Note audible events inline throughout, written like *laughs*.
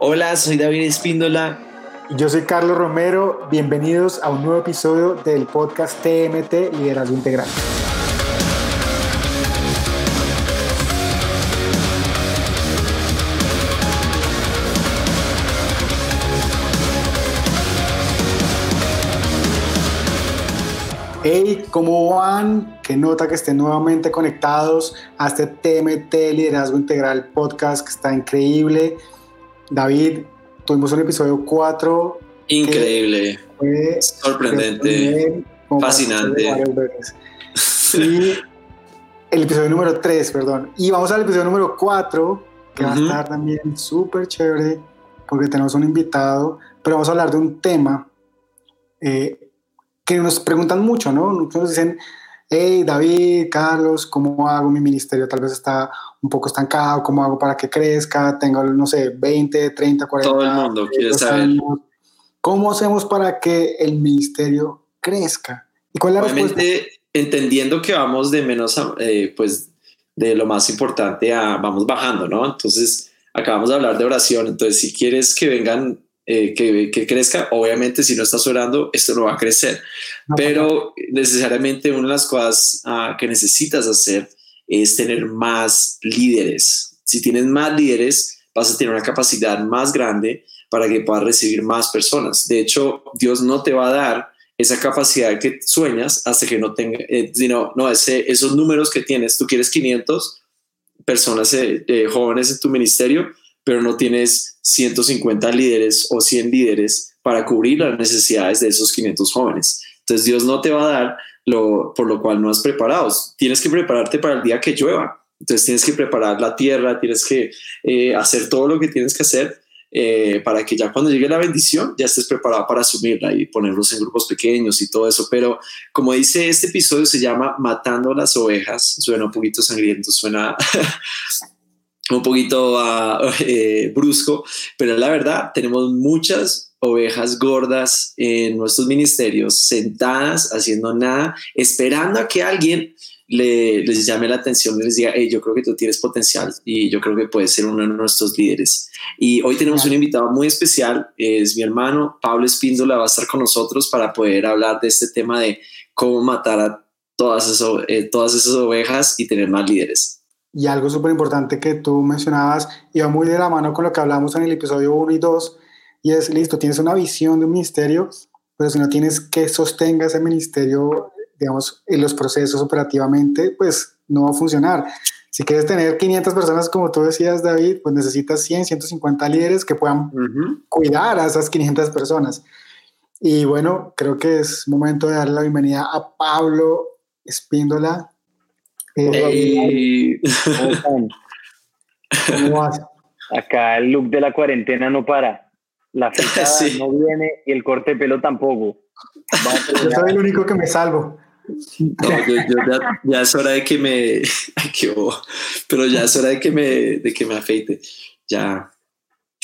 Hola, soy David Espíndola. Yo soy Carlos Romero. Bienvenidos a un nuevo episodio del podcast TMT Liderazgo Integral. Hey, ¿cómo van? Qué nota que estén nuevamente conectados a este TMT Liderazgo Integral podcast que está increíble. David, tuvimos un episodio 4. Increíble. sorprendente. Fascinante. *laughs* Y el episodio número 3, perdón. Y vamos al episodio número 4, que va a estar también súper chévere, porque tenemos un invitado, pero vamos a hablar de un tema eh, que nos preguntan mucho, ¿no? Nos dicen, hey David, Carlos, ¿cómo hago mi ministerio? Tal vez está un poco estancado, ¿cómo hago para que crezca? Tengo, no sé, 20, 30, 40. Todo el mundo quiere saber. ¿Cómo hacemos para que el ministerio crezca? ¿Y cuál es la Obviamente, entendiendo que vamos de menos, a, eh, pues, de lo más importante a vamos bajando, ¿no? Entonces, acabamos de hablar de oración, entonces si quieres que vengan eh, que, que, crezca. Obviamente, si no estás orando, esto no va a crecer. Pero necesariamente una de las cosas ah, que necesitas hacer es tener más líderes. Si tienes más líderes, vas a tener una capacidad más grande para que puedas recibir más personas. De hecho, Dios no te va a dar esa capacidad que sueñas hasta que no tenga, eh, sino, no, ese, esos números que tienes, tú quieres 500 personas eh, jóvenes en tu ministerio, pero no tienes 150 líderes o 100 líderes para cubrir las necesidades de esos 500 jóvenes. Entonces Dios no te va a dar lo por lo cual no has preparado. Tienes que prepararte para el día que llueva. Entonces tienes que preparar la tierra, tienes que eh, hacer todo lo que tienes que hacer eh, para que ya cuando llegue la bendición ya estés preparado para asumirla y ponerlos en grupos pequeños y todo eso. Pero como dice este episodio se llama Matando las ovejas, suena un poquito sangriento, suena *laughs* un poquito uh, *laughs* eh, brusco, pero la verdad tenemos muchas ovejas gordas en nuestros ministerios sentadas haciendo nada, esperando a que alguien le, les llame la atención y les diga, hey, yo creo que tú tienes potencial y yo creo que puedes ser uno de nuestros líderes. Y hoy tenemos un invitado muy especial, es mi hermano Pablo Espíndola, va a estar con nosotros para poder hablar de este tema de cómo matar a todas esas, eh, todas esas ovejas y tener más líderes. Y algo súper importante que tú mencionabas, y va muy de la mano con lo que hablamos en el episodio 1 y 2, y es, listo, tienes una visión de un ministerio, pero si no tienes que sostenga ese ministerio, digamos, en los procesos operativamente, pues no va a funcionar. Si quieres tener 500 personas, como tú decías, David, pues necesitas 100, 150 líderes que puedan cuidar a esas 500 personas. Y bueno, creo que es momento de darle la bienvenida a Pablo Espíndola, Acá el look de la cuarentena no para. La *laughs* fritada no viene y el corte de pelo tampoco. *laughs* Yo soy el único que me salvo. ya, es hora de que me. *laughs* pero ya es hora de que me, de que me afeite. Ya,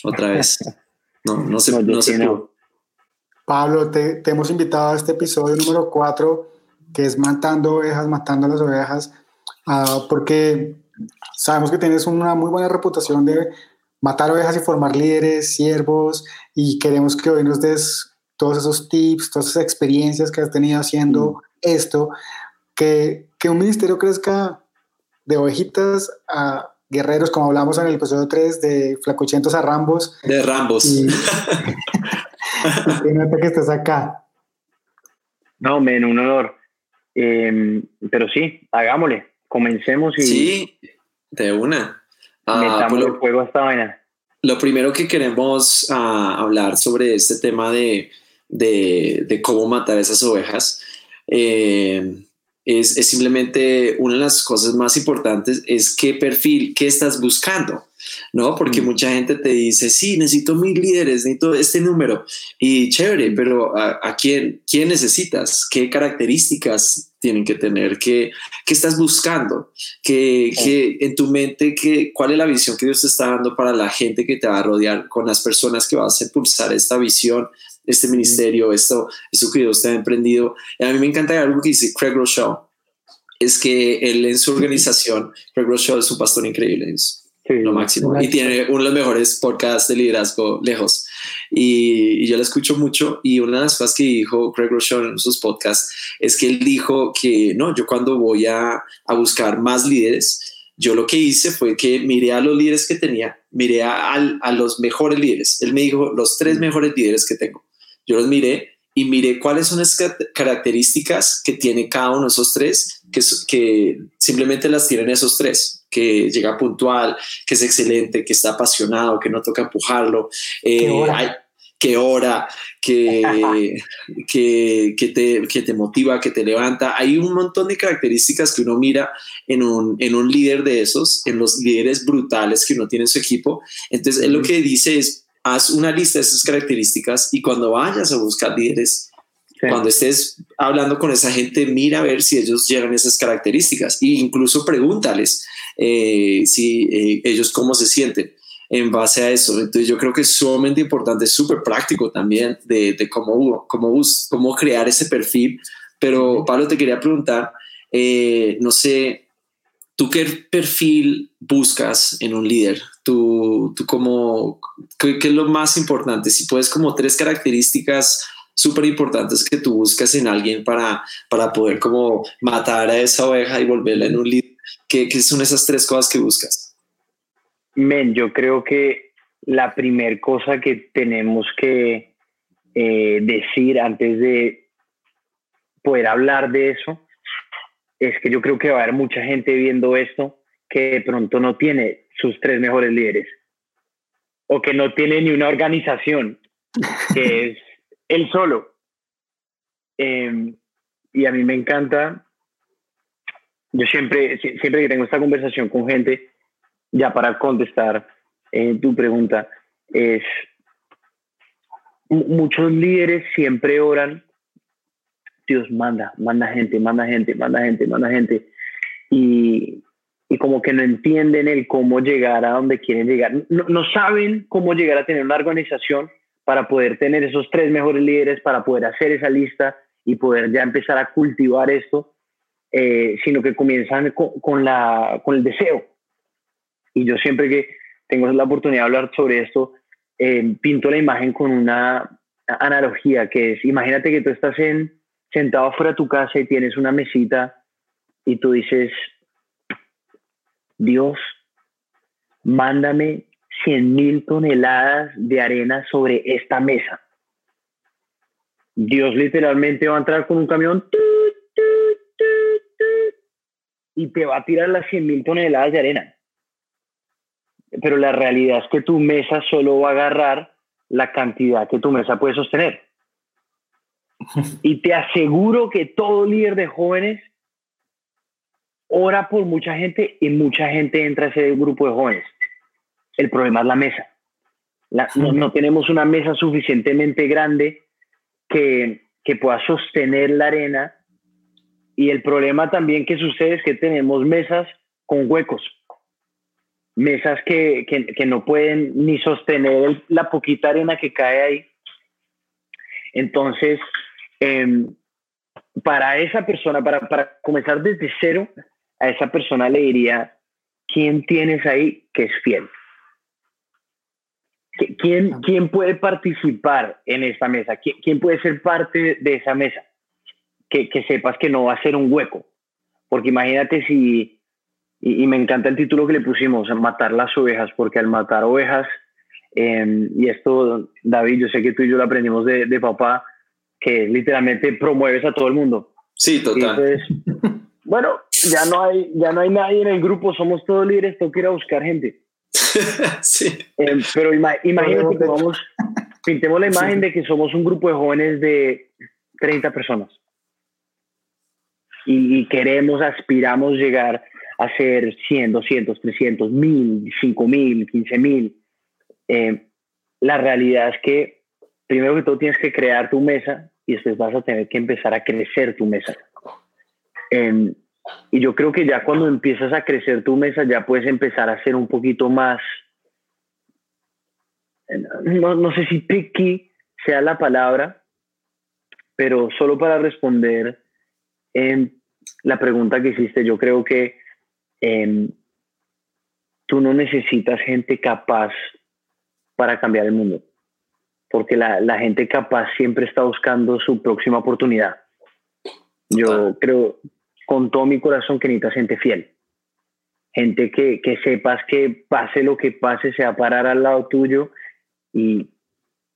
otra vez. No, no sé. No, no Pablo, te, te, hemos invitado a este episodio número 4, que es Matando ovejas, matando las ovejas. Ah, porque sabemos que tienes una muy buena reputación de matar ovejas y formar líderes, siervos, y queremos que hoy nos des todos esos tips, todas esas experiencias que has tenido haciendo mm. esto, que, que, un ministerio crezca de ovejitas a guerreros, como hablamos en el episodio 3, de flacuchentos a rambos. De rambos. Y, *laughs* y que estés acá. No, men, un honor. Em, pero sí, hagámosle comencemos y. Sí, de una. Ah, metamos pues el fuego a esta vaina. Lo primero que queremos ah, hablar sobre este tema de, de, de cómo matar esas ovejas eh, es, es, simplemente una de las cosas más importantes es qué perfil, qué estás buscando. ¿no? Porque mm. mucha gente te dice, sí, necesito mil líderes, necesito este número. Y chévere, pero ¿a, quién, quién necesitas? ¿Qué características tienen que tener? ¿Qué, qué estás buscando? ¿Qué, qué, en tu mente, qué, cuál es la visión que Dios te está dando para la gente que te va a rodear, con las personas que vas a impulsar esta visión? este ministerio, esto, esto que Dios te ha emprendido. Y a mí me encanta algo que dice Craig Rochelle, es que él en su organización, Craig Rochelle es un pastor increíble, lo máximo. Y tiene uno de los mejores podcasts de liderazgo lejos. Y, yo lo escucho mucho. Y una de las cosas que dijo Craig Rochon en sus podcasts es que él dijo que no, yo cuando voy a, a buscar más líderes, yo lo que hice fue que miré a los líderes que tenía, miré a, a, los mejores líderes. Él me dijo los tres mejores líderes que tengo. Yo los miré y miré cuáles son las características que tiene cada uno de esos tres, que, que simplemente las tienen esos tres, que llega puntual, que es excelente, que está apasionado, que no toca empujarlo, eh, que ora, *laughs* que, que, que, te, que te motiva, que te levanta. Hay un montón de características que uno mira en un, en un líder de esos, en los líderes brutales que uno tiene en su equipo. Entonces, él lo que dice es, haz una lista de esas características y cuando vayas a buscar líderes, cuando estés hablando con esa gente, mira a ver si ellos llegan a esas características e incluso pregúntales eh, si eh, ellos cómo se sienten en base a eso. Entonces yo creo que es sumamente importante, súper práctico también de, de, cómo, cómo, cómo crear ese perfil. Pero Pablo, te quería preguntar, eh, no sé, ¿tú qué perfil buscas en un líder? tú, tú como, ¿qué, es lo más importante? Si puedes como tres características súper importantes que tú buscas en alguien para, para poder como matar a esa oveja y volverla en un líder, ¿qué, ¿qué, son esas tres cosas que buscas? Men, yo creo que la primera cosa que tenemos que eh, decir antes de poder hablar de eso es que yo creo que va a haber mucha gente viendo esto que de pronto no tiene sus tres mejores líderes o que no tiene ni una organización, que es *laughs* él solo. Em, y a mí me encanta, yo siempre, siempre que tengo esta conversación con gente, ya para contestar eh, tu pregunta, es muchos líderes siempre oran, Dios manda, manda gente, manda gente, manda gente, manda gente. Y, y como que no entienden el cómo llegar a donde quieren llegar. No, saben cómo llegar a tener una organización para poder tener esos tres mejores líderes, para poder hacer esa lista y poder ya empezar a cultivar esto, eh, sino que comienzan con, la, con el deseo. Y yo siempre que tengo la oportunidad de hablar sobre esto, eh, pinto la imagen con una analogía que es, imagínate que tú estás en, sentado fuera de tu casa y tienes una mesita y tú dices, Dios, mándame 100 mil toneladas de arena sobre esta mesa. Dios literalmente va a entrar con un camión y te va a tirar las 100 mil toneladas de arena. Pero la realidad es que tu mesa solo va a agarrar la cantidad que tu mesa puede sostener. Y te aseguro que todo líder de jóvenes ora por mucha gente y mucha gente entra a ese grupo de jóvenes. El problema es la mesa. no, tenemos una mesa suficientemente grande que, que pueda sostener la arena y el problema también que sucede es que tenemos mesas con huecos, mesas que, que, no pueden ni sostener la poquita arena que cae ahí. Entonces, em, para esa persona, para, para comenzar desde cero, a esa persona le diría, ¿quién tienes ahí que es fiel? ¿Quién, quién puede participar en esta mesa? ¿Quién, puede ser parte de esa mesa? Que, que, sepas que no va a ser un hueco. Porque imagínate si, y, me encanta el título que le pusimos, matar las ovejas, porque al matar ovejas, em, y esto, David, yo sé que tú y yo lo aprendimos de, de papá, que literalmente promueves a todo el mundo. Sí, total. bueno, ya no hay, ya no hay nadie en el grupo, somos todos líderes, tengo que ir a buscar gente. *laughs* sí. Eh, pero imagínate que vamos, pintemos la imagen de que somos un grupo de jóvenes de 30 personas. Y, queremos, aspiramos llegar a ser 100, 200, 300, 1000, 5000, 15000. Eh, la realidad es que primero que todo tienes que crear tu mesa y después vas a tener que empezar a crecer tu mesa. Eh, y yo creo que ya cuando empiezas a crecer tu mesa, ya puedes empezar a ser un poquito más, no, no sé si picky sea la palabra, pero solo para responder en la pregunta que hiciste, yo creo que em, tú no necesitas gente capaz para cambiar el mundo, porque la, la gente capaz siempre está buscando su próxima oportunidad. Yo creo con todo mi corazón que necesitas gente fiel. Gente que, que sepas que pase lo que pase, se va a parar al lado tuyo y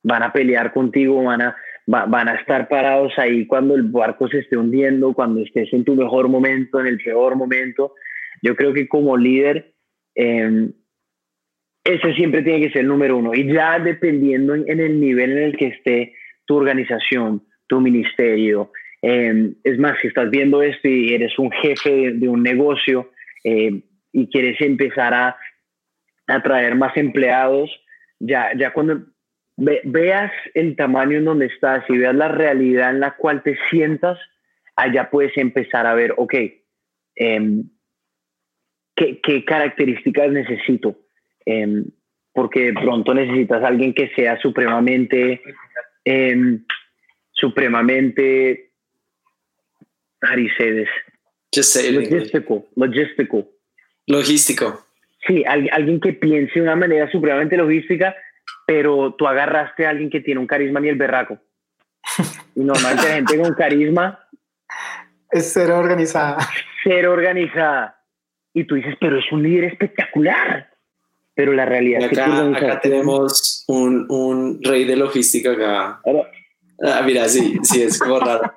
van a pelear contigo, van a, van a estar parados ahí cuando el barco se esté hundiendo, cuando estés en tu mejor momento, en el peor momento. Yo creo que como líder, eh, ese siempre tiene que ser el número uno. Y ya dependiendo en, el nivel en el que esté tu organización, tu ministerio, em, es más, si estás viendo esto y eres un jefe de, un negocio em, y quieres empezar a atraer más empleados, ya, ya cuando veas el tamaño en donde estás y veas la realidad en la cual te sientas, allá puedes empezar a ver, ok, em, ¿qué, ¿qué, características necesito? Em, porque pronto necesitas a alguien que sea supremamente, eh, supremamente, Aricedes. Logístico, logístico. Logístico. Sí, alguien que piense de una manera supremamente logística, pero tú agarraste a alguien que tiene un carisma ni el berraco. Y normalmente la gente con carisma es cero organizada. Cero organizada. Y tú dices, pero es un líder espectacular pero la realidad es que acá tenemos un, un, rey de logística acá. Ah, mira, sí, sí, es como raro.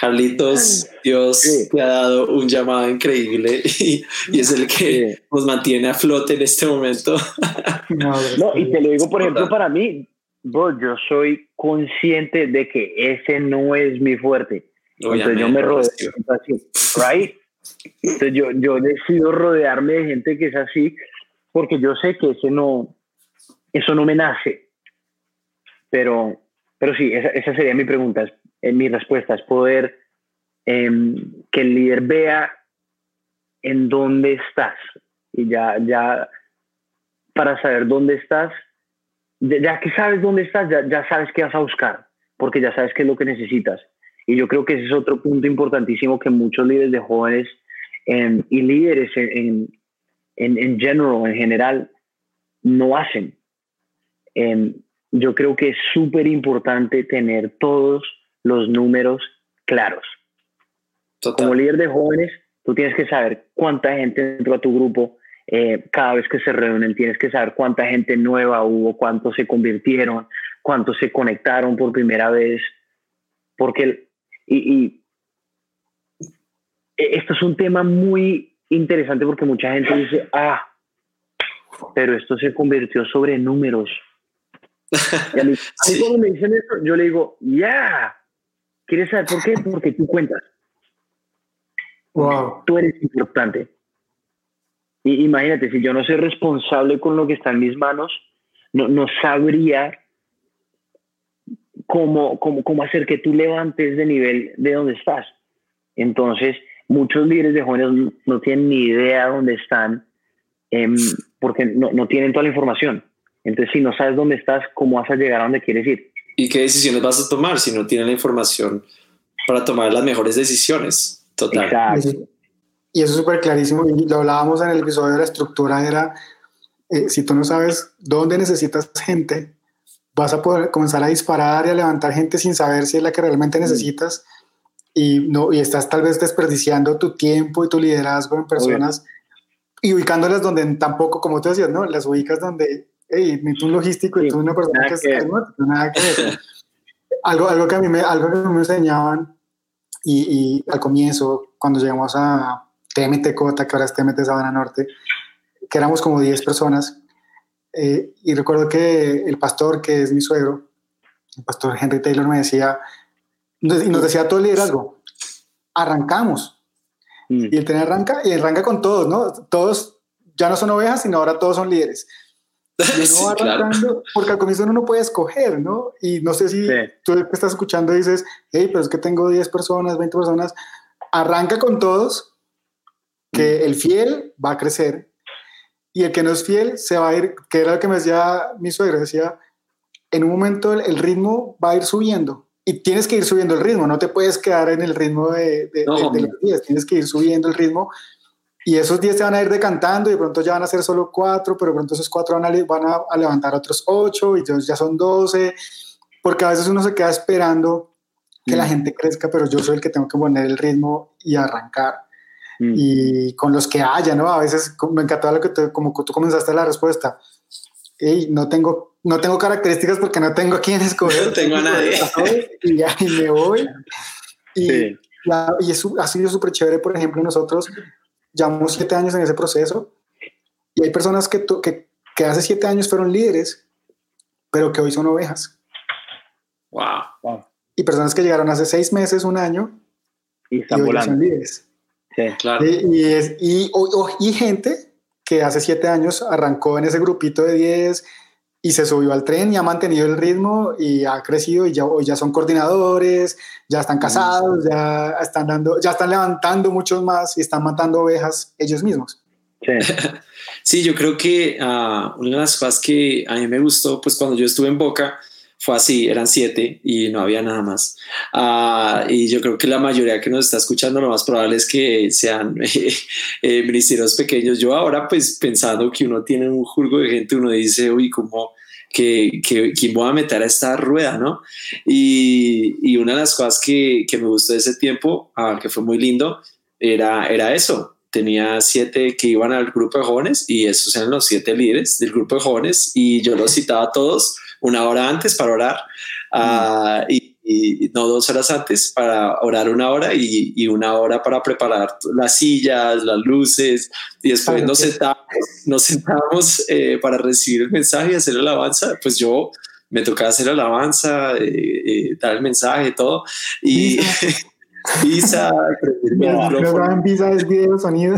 Carlitos, Dios te ha dado un llamado increíble *laughs* y, y es el que nos mantiene a flote en este momento. No, *laughs* y te lo digo, por ejemplo, para mí, yo soy consciente de que ese no es mi fuerte. Entonces yo me rodeo así, right? Entonces yo, yo decido rodearme de gente que es así porque yo sé que ese no, eso no me nace. Pero, pero sí, esa, sería mi pregunta, es, mi respuesta, es poder em, que el líder vea en dónde estás y ya, ya para saber dónde estás, ya que sabes dónde estás, ya, ya sabes qué vas a buscar, porque ya sabes qué es lo que necesitas. Y yo creo que ese es otro punto importantísimo que muchos líderes de jóvenes em, y líderes en, en, en general, en general, no hacen. Em, yo creo que es súper importante tener todos los números claros. Como líder de jóvenes, tú tienes que saber cuánta gente entró a tu grupo eh, cada vez que se reúnen, tienes que saber cuánta gente nueva hubo, cuántos se convirtieron, cuántos se conectaron por primera vez, porque y, y e, esto es un tema muy interesante porque mucha gente dice, ah, pero esto se convirtió sobre números. *laughs* Y a mí, cuando me dicen eso, yo le digo, ya, ¿quieres saber por qué? Porque tú cuentas. Wow. Tú eres importante. Y imagínate, si yo no soy responsable con lo que está en mis manos, no, no sabría cómo, cómo, cómo hacer que tú levantes de nivel de donde estás. Entonces, muchos líderes de jóvenes no tienen ni idea dónde están em, porque no, no, tienen toda la información. Entonces, si no sabes dónde estás, ¿cómo vas a llegar a donde quieres ir? ¿Y qué decisiones vas a tomar si no tienes la información para tomar las mejores decisiones? Total. Y eso es súper clarísimo. Y lo hablábamos en el episodio de la estructura, era, eh, si tú no sabes dónde necesitas gente, vas a poder comenzar a disparar y a levantar gente sin saber si es la que realmente mm. necesitas y, no, y estás tal vez desperdiciando tu tiempo y tu liderazgo en personas y ubicándolas donde tampoco, como tú decías, ¿no? Las ubicas donde, hey, ni tú un logístico y tú una persona que, es nada que ver. algo, algo, que a mí me, algo que me enseñaban y, y al comienzo, cuando llegamos a TMT Cota, que ahora es TMT Sabana Norte, que éramos como 10 personas, eh, y recuerdo que el pastor, que es mi suegro, el pastor Henry Taylor, me decía, y nos decía todo el liderazgo, arrancamos. Mm. Y el tener arranca, y arranca con todos, ¿no? Todos ya no son ovejas, sino ahora todos son líderes. *laughs* Va arrancando, porque al comienzo uno no puede escoger, ¿no? Y no sé si tú que estás escuchando dices, hey, pero es que tengo 10 personas, 20 personas. Arranca con todos, que mm. el fiel va a crecer y el que no es fiel se va a ir, que era lo que me decía mi suegra, decía, en un momento el ritmo va a ir subiendo y tienes que ir subiendo el ritmo, no te puedes quedar en el ritmo de, de, los días, tienes que ir subiendo el ritmo y esos 10 se van a ir decantando y de pronto ya van a ser solo 4, pero de pronto esos 4 van, a, van a, levantar otros 8 y entonces ya son 12, porque a veces uno se queda esperando que la mm. gente crezca, pero yo soy el que tengo que poner el ritmo y arrancar. Mm. Y con los que haya, ¿no? A veces me encantaba lo que te, como tú comenzaste la respuesta. y no tengo, no tengo características porque no tengo a quién escoger. *laughs* No tengo a nadie. *laughs* Y ya y me voy. Y, y eso ha sido súper chévere, por ejemplo, nosotros llevamos siete años en ese proceso y hay personas que, que, que hace siete años fueron líderes, pero que hoy son ovejas. Wow. Y personas que llegaron hace seis meses, un año, y, están hoy son líderes. Sí, claro. Y, es, y, y, gente que hace siete años arrancó en ese grupito de diez y se subió al tren y ha mantenido el ritmo y ha crecido y ya hoy ya son coordinadores, ya están casados, ya están dando, ya están levantando muchos más y están matando ovejas ellos mismos. Sí, *laughs* sí yo creo que uh, una de las cosas que a mí me gustó, pues cuando yo estuve en Boca, fue así, eran siete y no había nada más. Uh, y yo creo que la mayoría que nos está escuchando, lo más probable es que sean *laughs* eh, ministerios pequeños. Yo ahora, pues pensando que uno tiene un jurgo de gente, uno dice, uy, ¿cómo? que, que, que voy a meter a esta rueda, ¿no? Y, y una de las cosas que, que, me gustó de ese tiempo, ah, que fue muy lindo, era, era eso. Tenía siete que iban al grupo de jóvenes y esos eran los siete líderes del grupo de jóvenes y yo los citaba a todos una hora antes para orar. Uh, y y no dos horas antes para orar una hora y, y, una hora para preparar las sillas, las luces y después nos sentamos, nos sentamos eh, para recibir el mensaje y hacer la alabanza. Pues yo me tocaba hacer la alabanza, eh, eh, dar el mensaje, todo. Y Visa, *laughs* Visa es video, sonido.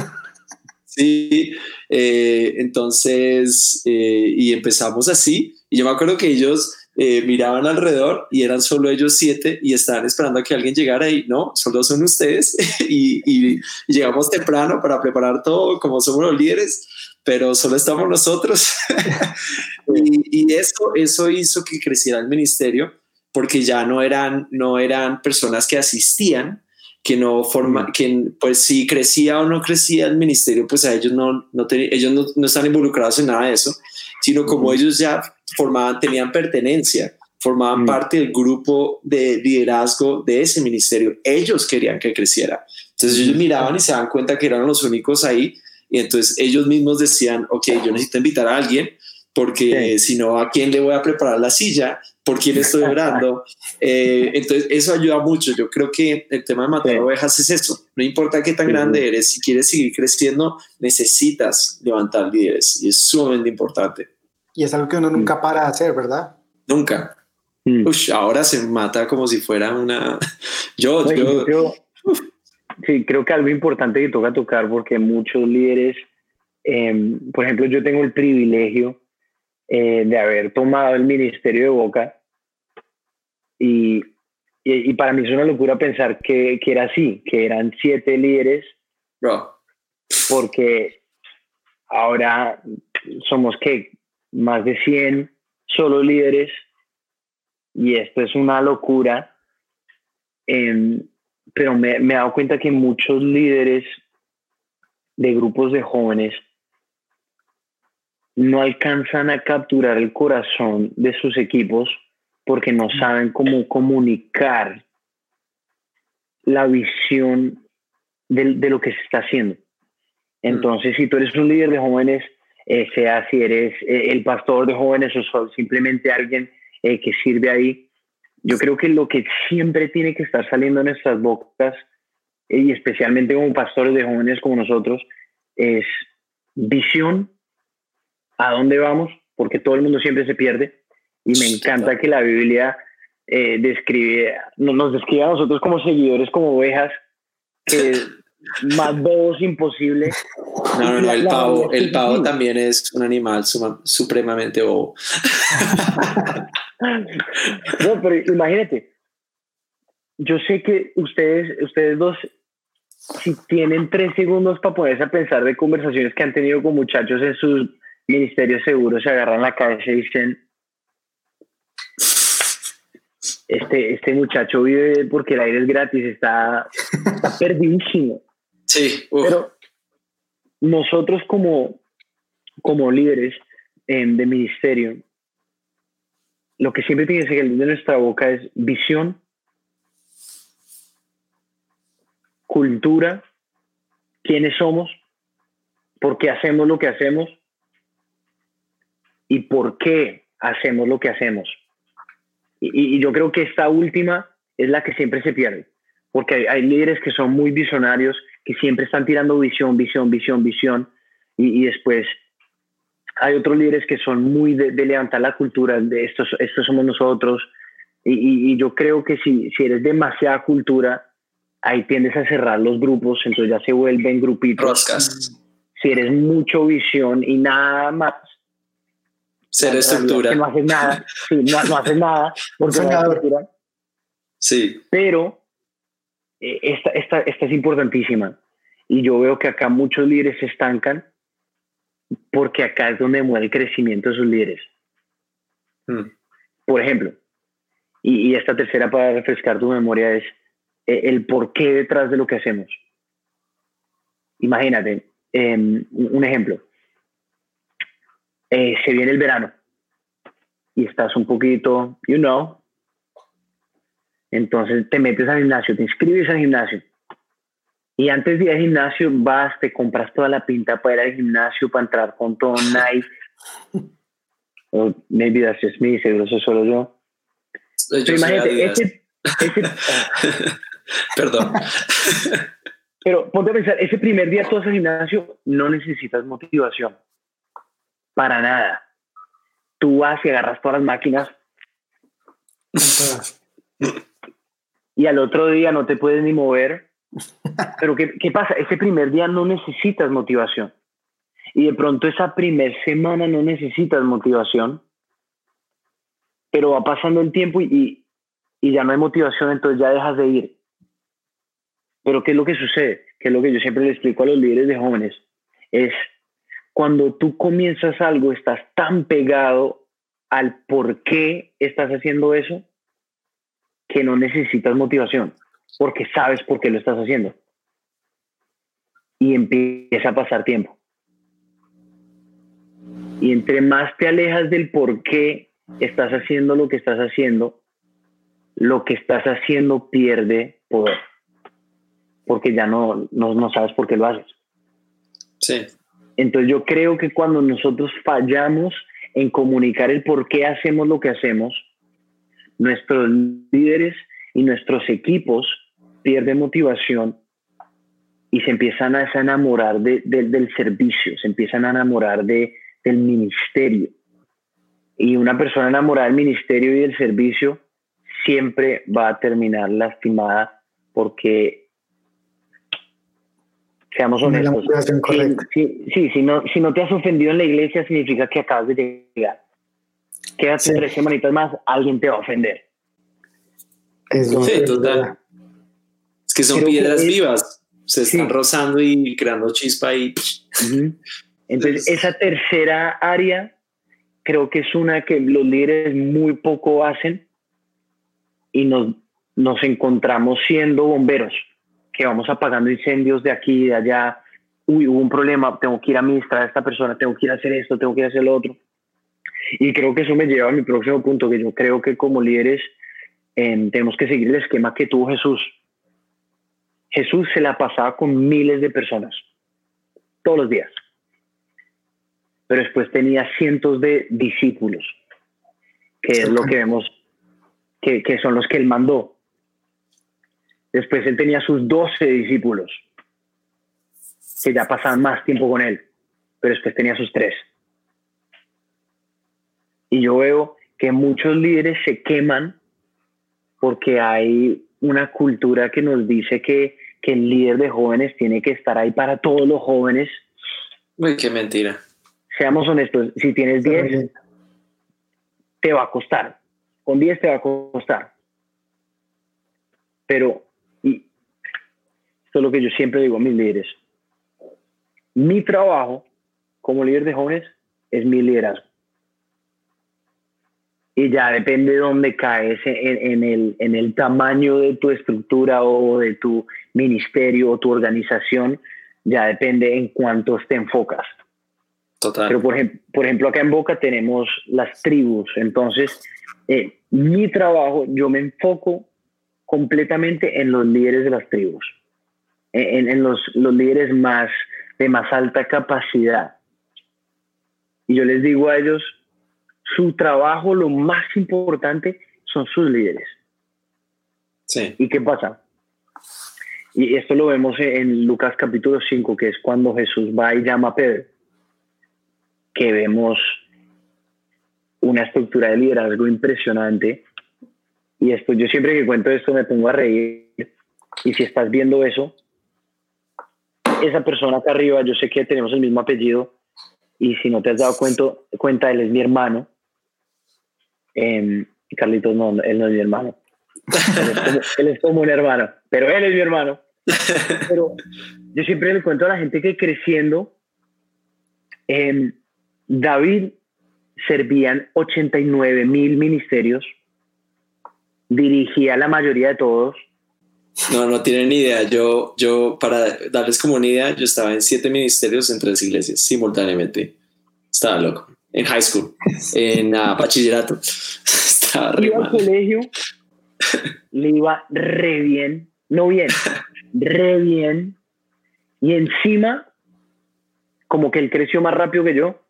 Sí, entonces, y empezamos así. Y yo me acuerdo que ellos eh, miraban alrededor y eran solo ellos siete y estaban esperando a que alguien llegara y no, solo son ustedes *laughs* y, llegamos temprano para preparar todo como somos los líderes, pero solo estamos nosotros. *laughs* y, eso, eso hizo que creciera el ministerio porque ya no eran, no eran personas que asistían, que no forma, que pues si crecía o no crecía el ministerio, pues a ellos no, no ellos no, no, están involucrados en nada de eso, sino como ellos ya formaban, tenían pertenencia, formaban mm. parte del grupo de liderazgo de ese ministerio. Ellos querían que creciera. Entonces ellos miraban y se dan cuenta que eran los únicos ahí. Y entonces ellos mismos decían, ok, yo necesito invitar a alguien porque si no, ¿a quién le voy a preparar la silla? ¿Por quién estoy orando? Eh, entonces, eso ayuda mucho. Yo creo que el tema de matar ovejas es eso. No importa qué tan grande eres, si quieres seguir creciendo, necesitas levantar líderes y es sumamente importante. Y es algo que uno nunca para de hacer, ¿verdad? Nunca. Mm. ahora se mata como si fuera una... *laughs* yo, yo... sí, creo que algo importante que toca tocar porque muchos líderes, em, por ejemplo, yo tengo el privilegio eh, de haber tomado el ministerio de Boca y, y, para mí es una locura pensar que, que era así, que eran siete líderes. Bro. Porque ahora somos que más de 100 solo líderes y esto es una locura. Em, pero me, me, he dado cuenta que muchos líderes de grupos de jóvenes no alcanzan a capturar el corazón de sus equipos porque no saben cómo comunicar la visión de, de lo que se está haciendo. Entonces, si tú eres un líder de jóvenes, eh, sea si eres eh, el pastor de jóvenes o simplemente alguien eh, que sirve ahí. Yo creo que lo que siempre tiene que estar saliendo en nuestras bocas, y especialmente como pastores de jóvenes como nosotros, es visión, a dónde vamos, porque todo el mundo siempre se pierde. Y me encanta que la Biblia describe, nos describe a nosotros como seguidores, como ovejas, que *laughs* más bobos imposible. No, no, no, el pavo, el pavo también es un animal supremamente bobo. *laughs* no, pero imagínate, yo sé que ustedes, ustedes dos, si tienen tres segundos para ponerse a pensar de conversaciones que han tenido con muchachos en sus ministerios seguros, se agarran la cabeza y dicen, este, este muchacho vive porque el aire es gratis, está, está *laughs* perdidísimo. Sí. Pero nosotros como, como líderes em, de ministerio, lo que siempre tiene que salir de nuestra boca es visión, cultura, quiénes somos, por qué hacemos lo que hacemos y por qué hacemos lo que hacemos. Y, yo creo que esta última es la que siempre se pierde, porque hay, líderes que son muy visionarios, que siempre están tirando visión, visión, visión, visión, y, después hay otros líderes que son muy de, levantar la cultura, de estos, estos somos nosotros, y, yo creo que si, si eres demasiada cultura, ahí tiendes a cerrar los grupos, entonces ya se vuelven grupitos. Si eres mucho visión y nada más. Ser estructura. no haces nada, *laughs* sí, no, no haces nada. Porque no sí. Pero eh, esta, esta, esta es importantísima. Y yo veo que acá muchos líderes se estancan porque acá es donde muere el crecimiento de sus líderes. Hmm. Por ejemplo, y, y, esta tercera para refrescar tu memoria es eh, el porqué detrás de lo que hacemos. Imagínate, em, un ejemplo. Eh, se viene el verano y estás un poquito, you know, entonces te metes al gimnasio, te inscribes al gimnasio. Y antes de ir al gimnasio vas, te compras toda la pinta para ir al gimnasio, para entrar con todo Nike. *laughs* o maybe that's just me, seguro eso solo yo. Pero imagínate, ese, *laughs* Perdón. Pero ponte a pensar, ese primer día todo ese gimnasio no necesitas motivación. Para nada. Tú vas y agarras todas las máquinas. y al otro día no te puedes ni mover. Pero ¿qué, ¿qué pasa? Ese primer día no necesitas motivación. Y de pronto esa primer semana no necesitas motivación. Pero va pasando el tiempo y, y ya no hay motivación, entonces ya dejas de ir. Pero ¿qué es lo que sucede? Que es lo que yo siempre le explico a los líderes de jóvenes. Es cuando tú comienzas algo, estás tan pegado al por qué estás haciendo eso que no necesitas motivación, porque sabes por qué lo estás haciendo. Y empieza a pasar tiempo. Y entre más te alejas del por qué estás haciendo lo que estás haciendo, lo que estás haciendo pierde poder porque ya no, no, sabes por qué lo haces. Sí. Entonces yo creo que cuando nosotros fallamos en comunicar el por qué hacemos lo que hacemos, nuestros líderes y nuestros equipos pierden motivación y se empiezan a enamorar del servicio, se empiezan a enamorar de, del ministerio. Y una persona enamorada del ministerio y del servicio siempre va a terminar lastimada porque Seamos honestos. Sí, sí, si, no, si no te has ofendido en la iglesia, significa que acabas de llegar. Quédate tres semanitas más, alguien te va a ofender. sí, total. Es que son piedras vivas. Se están rozando y creando chispa y... Entonces, esa tercera área creo que es una que los líderes muy poco hacen y nos, nos encontramos siendo bomberos que vamos apagando incendios de aquí y de allá. Uy, hubo un problema, tengo que ir a administrar a esta persona, tengo que ir a hacer esto, tengo que ir a hacer lo otro. Y creo que eso me lleva a mi próximo punto, que yo creo que como líderes em, tenemos que seguir el esquema que tuvo Jesús. Jesús se la pasaba con miles de personas, todos los días. Pero después tenía cientos de discípulos, que es lo que vemos, que, que son los que él mandó. Después él tenía sus doce discípulos, que ya pasaban más tiempo con él, pero después tenía sus tres. Y yo veo que muchos líderes se queman porque hay una cultura que nos dice que, que el líder de jóvenes tiene que estar ahí para todos los jóvenes. Uy, qué mentira. Seamos honestos, si tienes 10, te va a costar. Con 10 te va a costar. Pero esto es lo que yo siempre digo a mis líderes. Mi trabajo como líder de jóvenes es mi liderazgo. Y ya depende de dónde caes en, el, en el tamaño de tu estructura o de tu ministerio o tu organización, ya depende en cuántos te enfocas. Total. Pero por, ejem- por ejemplo, acá en Boca tenemos las tribus, entonces eh, mi trabajo, yo me enfoco completamente en los líderes de las tribus, en, los, los líderes más de más alta capacidad. Y yo les digo a ellos, su trabajo, lo más importante son sus líderes. Sí. ¿Y qué pasa? Y esto lo vemos en en Lucas capítulo 5, que es cuando Jesús va y llama a Pedro, que vemos una estructura de liderazgo impresionante. Y esto, yo siempre que cuento esto me pongo a reír. Y si estás viendo eso, esa persona acá arriba, yo sé que tenemos el mismo apellido. Y si no te has dado cuenta, cuenta él es mi hermano. Em, Carlitos, no, él no es mi hermano. Él es, como, él es un hermano, pero él es mi hermano. Pero yo siempre le cuento a la gente que creciendo, em, David servían 89 mil ministerios, dirigía la mayoría de todos. No, no tienen ni idea. Yo, yo, para darles como una idea, yo estaba en siete ministerios en tres iglesias simultáneamente. Estaba loco. En high school, en ah, bachillerato. *laughs* Estaba re Iba al colegio, le iba re bien, no bien, re bien. Y encima, como que él creció más rápido que yo,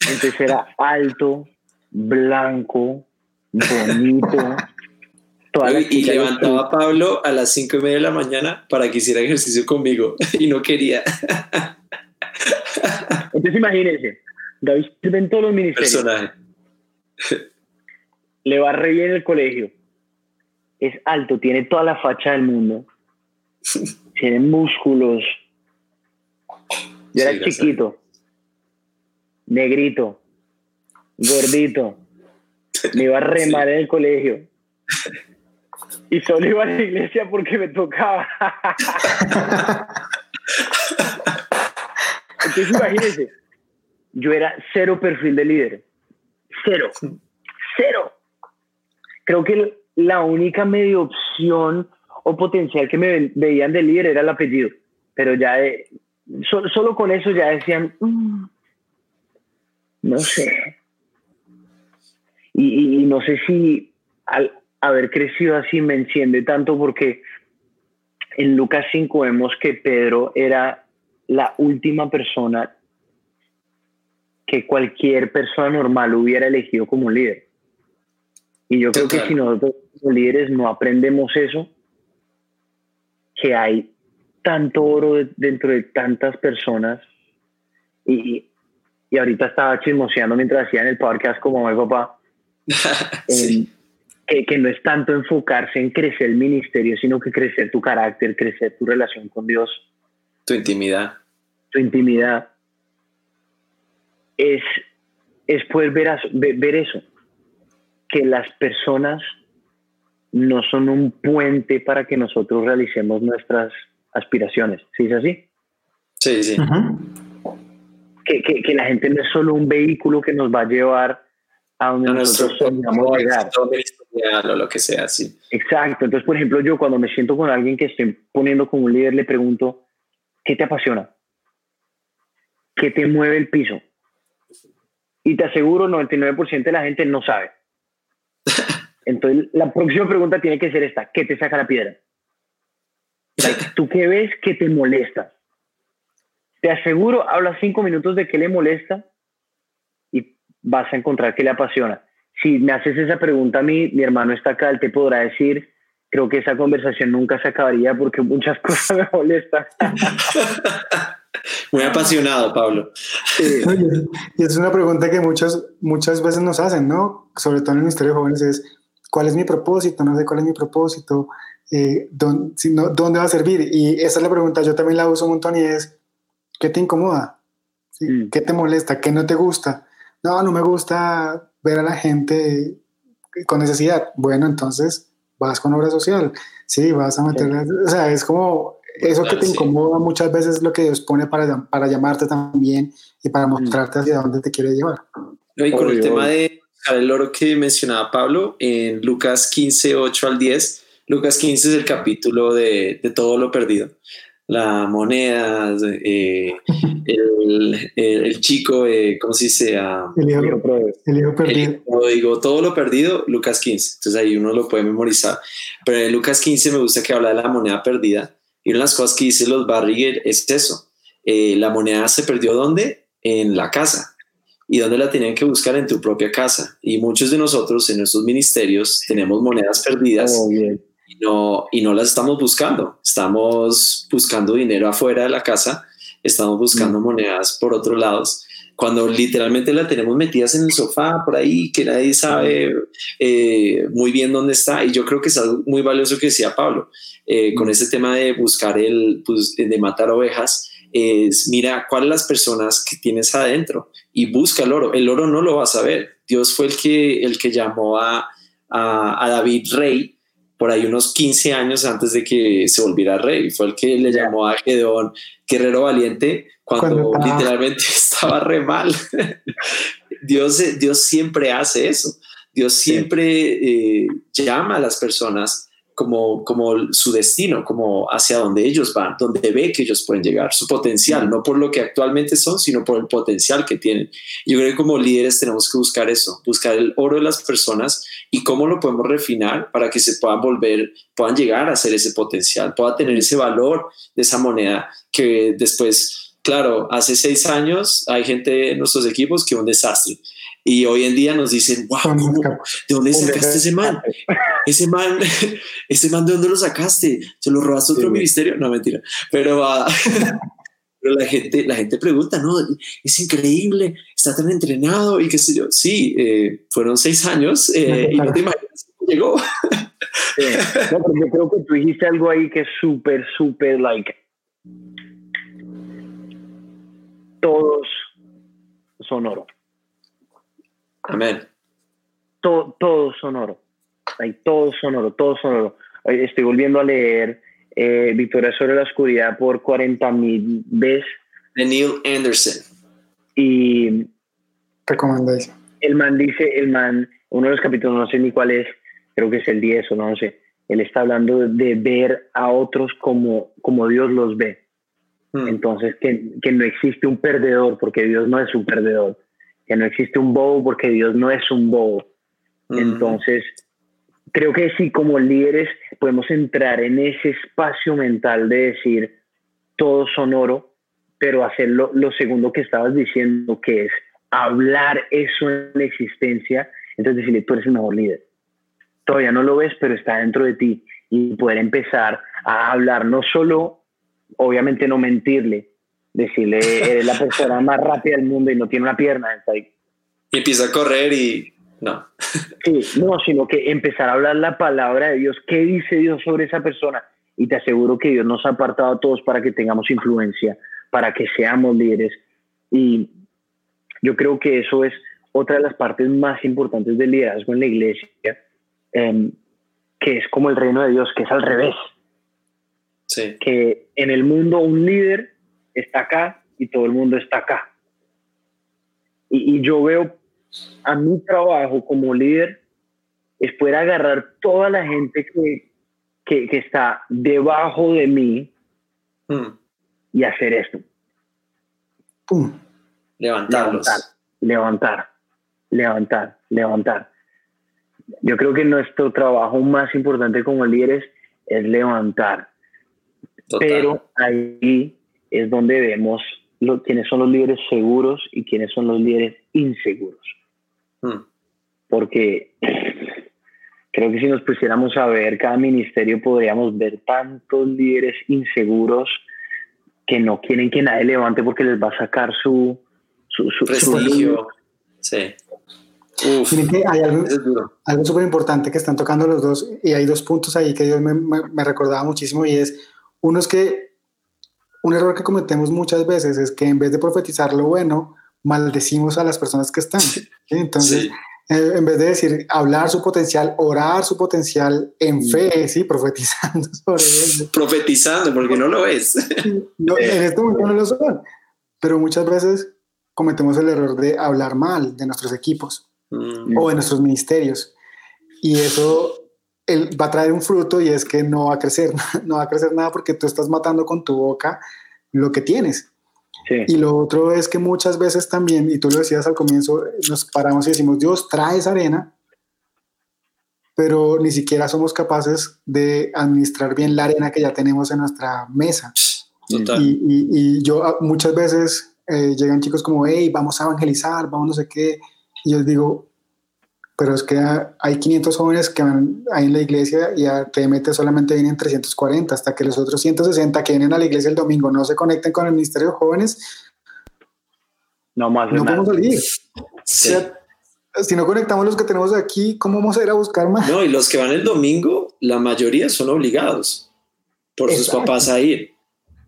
entonces era alto, blanco, bonito. Y levantaba a Pablo a las cinco y media de la mañana para que hiciera ejercicio conmigo *laughs* y no quería. Entonces imagínense, David sirve en todos los ministerios, Personaje. le va re bien el colegio, es alto, tiene toda la facha del mundo, *laughs* tiene músculos. Yo era chiquito, negrito, gordito, me iba a remar en el colegio. Y solo iba a la iglesia porque me tocaba. *laughs* Entonces imagínense, yo era cero perfil de líder. Cero. Cero. Creo que la única medio opción o potencial que me ve- veían de líder era el apellido. Pero ya so- solo con eso ya decían, "Mm, no sé. Y, y- y no sé si al haber crecido así me enciende tanto porque en Lucas 5 vemos que Pedro era la última persona que cualquier persona normal hubiera elegido como líder. Y yo creo que Total. si nosotros como líderes no aprendemos eso, que hay tanto oro de- dentro de tantas personas, y, y ahorita estaba chismoseando mientras hacía en el podcast como mi papá, *laughs* Sí. Que, que no es tanto enfocarse en crecer el ministerio, sino que crecer tu carácter, crecer tu relación con Dios, Tu intimidad. tu intimidad, es, es poder ver, ver eso, que las personas no son un puente para que nosotros realicemos nuestras aspiraciones, ¿sí es así? Sí, sí. Que, que, que la gente no es solo un vehículo que nos va a llevar a donde A nosotros soñamos llegar. O lo que sea, sí. Exacto. Entonces, por ejemplo, yo cuando me siento con alguien que estoy poniendo como un líder, le pregunto, ¿qué te apasiona? ¿Qué te mueve el piso? Y te aseguro, 99% de la gente no sabe. *laughs* Entonces, la próxima pregunta tiene que ser esta, ¿qué te saca la piedra? ¿Tú qué ves que te molesta? Te aseguro, hablas cinco minutos de qué le molesta y vas a encontrar qué le apasiona. Si me haces esa pregunta a mí, mi hermano está acá, él te podrá decir, creo que esa conversación nunca se acabaría porque muchas *laughs* cosas me molestan. Muy apasionado, Pablo. Sí. Y es una pregunta que muchas, muchas veces nos hacen, ¿no? Sobre todo en el Ministerio de Jóvenes es, ¿cuál es mi propósito? No sé cuál es mi propósito. Eh, ¿dónde, si no, ¿Dónde va a servir? Y esa es la pregunta, yo también la uso un montón y es, ¿qué te incomoda? ¿Sí? Mm. ¿Qué te molesta? ¿Qué no te gusta? No, no me gusta ver a la gente con necesidad. Bueno, entonces vas con obra social. Sí, vas a meter... O sea, es como eso que Claro, te sí. incomoda muchas veces es lo que Dios pone para, para llamarte también y para mostrarte hacia dónde te quiere llevar. No, y con el Obvio, tema obvio. de el oro que mencionaba Pablo, en Lucas 15, 8 al 10, Lucas 15 es el capítulo de, de todo lo perdido. La moneda, eh, el, el, chico, eh, ¿cómo se dice? Ah, el, hijo, perdido. digo, todo lo perdido, Lucas 15. Entonces ahí uno lo puede memorizar. Pero en Lucas 15 me gusta que habla de la moneda perdida. Y una de las cosas que dice los Barriger es eso. Eh, la moneda se perdió ¿dónde? En la casa. ¿Y dónde la tenían que buscar? En tu propia casa. Y muchos de nosotros en nuestros ministerios tenemos monedas perdidas. Oh, y no, y no las estamos buscando. Estamos buscando dinero afuera de la casa, estamos buscando mm. monedas por otros lados, cuando literalmente la tenemos metidas en el sofá por ahí, que nadie sabe eh, muy bien dónde está. Y yo creo que es algo muy valioso que decía Pablo, eh, con mm. ese tema de buscar el, pues, de matar ovejas, es mira cuáles las personas que tienes adentro y busca el oro. El oro no lo vas a ver. Dios fue el que, el que llamó a, a, a David rey por ahí unos 15 años antes de que se volviera rey. Fue el que le llamó a Gedeón guerrero valiente cuando, literalmente *laughs* estaba re mal. Dios, Dios siempre hace eso. Dios siempre eh, llama a las personas como, como su destino, como hacia donde ellos van, donde ve que ellos pueden llegar, su potencial, no por lo que actualmente son, sino por el potencial que tienen. Yo creo que como líderes tenemos que buscar eso, buscar el oro de las personas y cómo lo podemos refinar para que se puedan volver, puedan llegar a ser ese potencial, pueda tener ese valor de esa moneda que después claro, hace seis años hay gente en nuestros equipos que es un desastre. Y hoy en día nos dicen, wow, ¿de dónde sacaste ese man? *laughs* Ese man, *laughs* ese man, ¿de dónde lo sacaste? ¿Se lo robaste a otro ministerio? No, mentira. Pero, uh, *laughs* pero la, gente, la gente pregunta, ¿no? Es increíble, está tan entrenado y qué sé yo. Sí, eh, fueron seis años eh, y no te imaginas cómo llegó. No, pero yo creo que tú dijiste algo ahí que es súper, súper, like, todos son oro. Amén. todos son oro. todos son oro, todos son oro. Estoy volviendo a leer eh, Victoria sobre la oscuridad por 40 mil veces. De Neil Anderson. Y. Recomendación. El man dice, el man, uno de los capítulos, no sé ni cuál es, creo que es el 10 o no sé. Él está hablando de ver a otros como, como Dios los ve. Hmm. Entonces, que, que, no existe un perdedor porque Dios no es un perdedor. Que no existe un bobo porque Dios no es un bobo. Hmm. Entonces, creo que sí, como líderes podemos entrar en ese espacio mental de decir, todos son oro, pero hacer lo, lo segundo que estabas diciendo, que es hablar eso en la existencia, entonces decirle, tú eres el mejor líder. Todavía no lo ves, pero está dentro de ti y poder empezar a hablar no solo obviamente no mentirle, decirle, eres la persona *laughs* más rápida del mundo y no tiene una pierna. Y empieza a correr y no. Sí, no, sino que empezar a hablar la palabra de Dios. ¿Qué dice Dios sobre esa persona? Y te aseguro que Dios nos ha apartado a todos para que tengamos influencia, para que seamos líderes. Y yo creo que eso es otra de las partes más importantes del liderazgo en la iglesia, em, que es como el reino de Dios, que es al revés. Que en el mundo un líder está acá y todo el mundo está acá. Y, yo veo a mi trabajo como líder es poder agarrar toda la gente que, que, está debajo de mí hmm. y hacer esto. Levantarlos. Levantar, levantar, levantar, Yo creo que nuestro trabajo más importante como líderes es levantar. Pero ahí es donde vemos lo, quiénes son los líderes seguros y quiénes son los líderes inseguros. Hmm. Porque *clears throat* creo que si nos pusiéramos a ver cada ministerio podríamos ver tantos líderes inseguros que no quieren que nadie levante porque les va a sacar su, su, prestigio. sí. hay algo, súper importante que están tocando los dos y hay dos puntos ahí que yo me, me recordaba muchísimo y es uno es que un error que cometemos muchas veces es que en vez de profetizar lo bueno, maldecimos a las personas que están. Entonces, eh, en vez de decir, hablar su potencial, orar su potencial en fe, sí, profetizando *laughs* sobre eso. Profetizando, porque no lo es. No, *laughs* en este momento no lo son. Pero muchas veces cometemos el error de hablar mal de nuestros equipos mm. o de nuestros ministerios. Y eso él va a traer un fruto y es que no va a crecer, *laughs* no va a crecer nada porque tú estás matando con tu boca lo que tienes. Y lo otro es que muchas veces también, y tú lo decías al comienzo, nos paramos y decimos, Dios, trae esa arena, pero ni siquiera somos capaces de administrar bien la arena que ya tenemos en nuestra mesa. Y, y, yo ah, muchas veces eh, llegan chicos como, hey, vamos a evangelizar, vamos no sé qué, y yo les digo, pero es que hay 500 jóvenes que van ahí en la iglesia y a TMT solamente vienen 340, hasta que los otros 160 que vienen a la iglesia el domingo no se conecten con el Ministerio de Jóvenes, no, más no podemos salir. si no conectamos los que tenemos aquí, ¿cómo vamos a ir a buscar más? No, y los que van el domingo, la mayoría son obligados por sus papás a ir.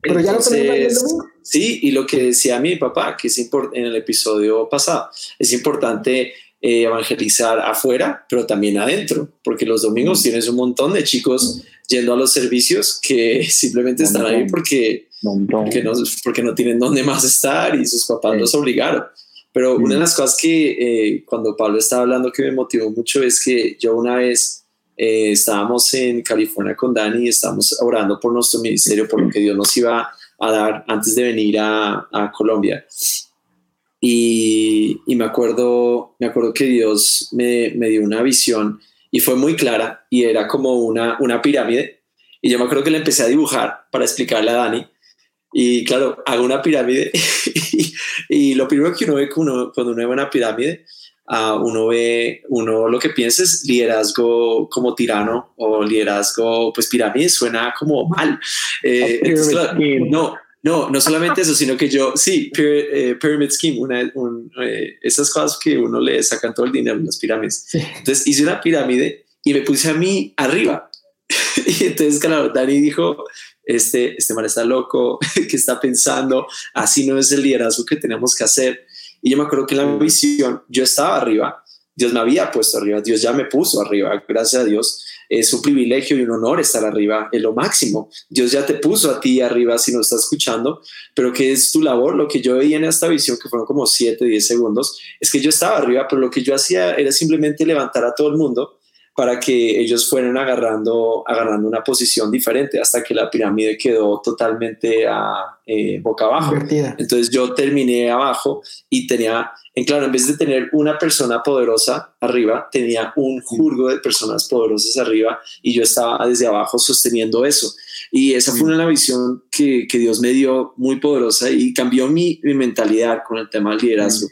Pero ya lo tenemos el domingo. Sí, y lo que decía mi papá, que es en el episodio pasado, es importante eh, evangelizar afuera, pero también adentro, porque los domingos tienes un montón de chicos yendo a los servicios que *laughs* simplemente están ahí porque, porque, no, porque no tienen dónde más estar y sus papás los obligaron. Pero una de las cosas que eh, cuando Pablo estaba hablando que me motivó mucho es que yo una vez eh, estábamos en California con Dani y estábamos orando por nuestro ministerio, por lo que Dios nos iba a dar antes de venir a, a Colombia. Y, me, acuerdo, me acuerdo que Dios me, me, dio una visión y fue muy clara y era como una, una pirámide. Y yo me acuerdo que la empecé a dibujar para explicarle a Dani. Y claro, hago una pirámide *laughs* y, lo primero que uno ve cuando uno, ve una pirámide, uh, uno ve, uno lo que piensa es liderazgo como tirano o liderazgo, pues pirámide suena como mal. Eh, no, no, no solamente eso, sino que yo, sí, eh, Pyramid Scheme, una, eh, esas cosas que uno le sacan todo el dinero en las pirámides. Entonces hice una pirámide y me puse a mí arriba. *laughs* y entonces, claro, Dani dijo, este, este man está loco, *laughs* ¿qué está pensando? Así no es el liderazgo que tenemos que hacer. Y yo me acuerdo que en la visión yo estaba arriba, Dios me había puesto arriba, Dios ya me puso arriba, gracias a Dios es un privilegio y un honor estar arriba, es lo máximo. Dios ya te puso a ti arriba si no estás escuchando, pero que es tu labor. Lo que yo veía en esta visión, que fueron como 7, 10 segundos, es que yo estaba arriba, pero lo que yo hacía era simplemente levantar a todo el mundo para que ellos fueran agarrando, agarrando una posición diferente hasta que la pirámide quedó totalmente a, eh, boca abajo. Entonces yo terminé abajo y tenía en claro, en vez de tener una persona poderosa arriba, tenía un jurgo de personas poderosas arriba y yo estaba desde abajo sosteniendo eso. Y esa fue una visión que, que Dios me dio muy poderosa y cambió mi, mi mentalidad con el tema del liderazgo.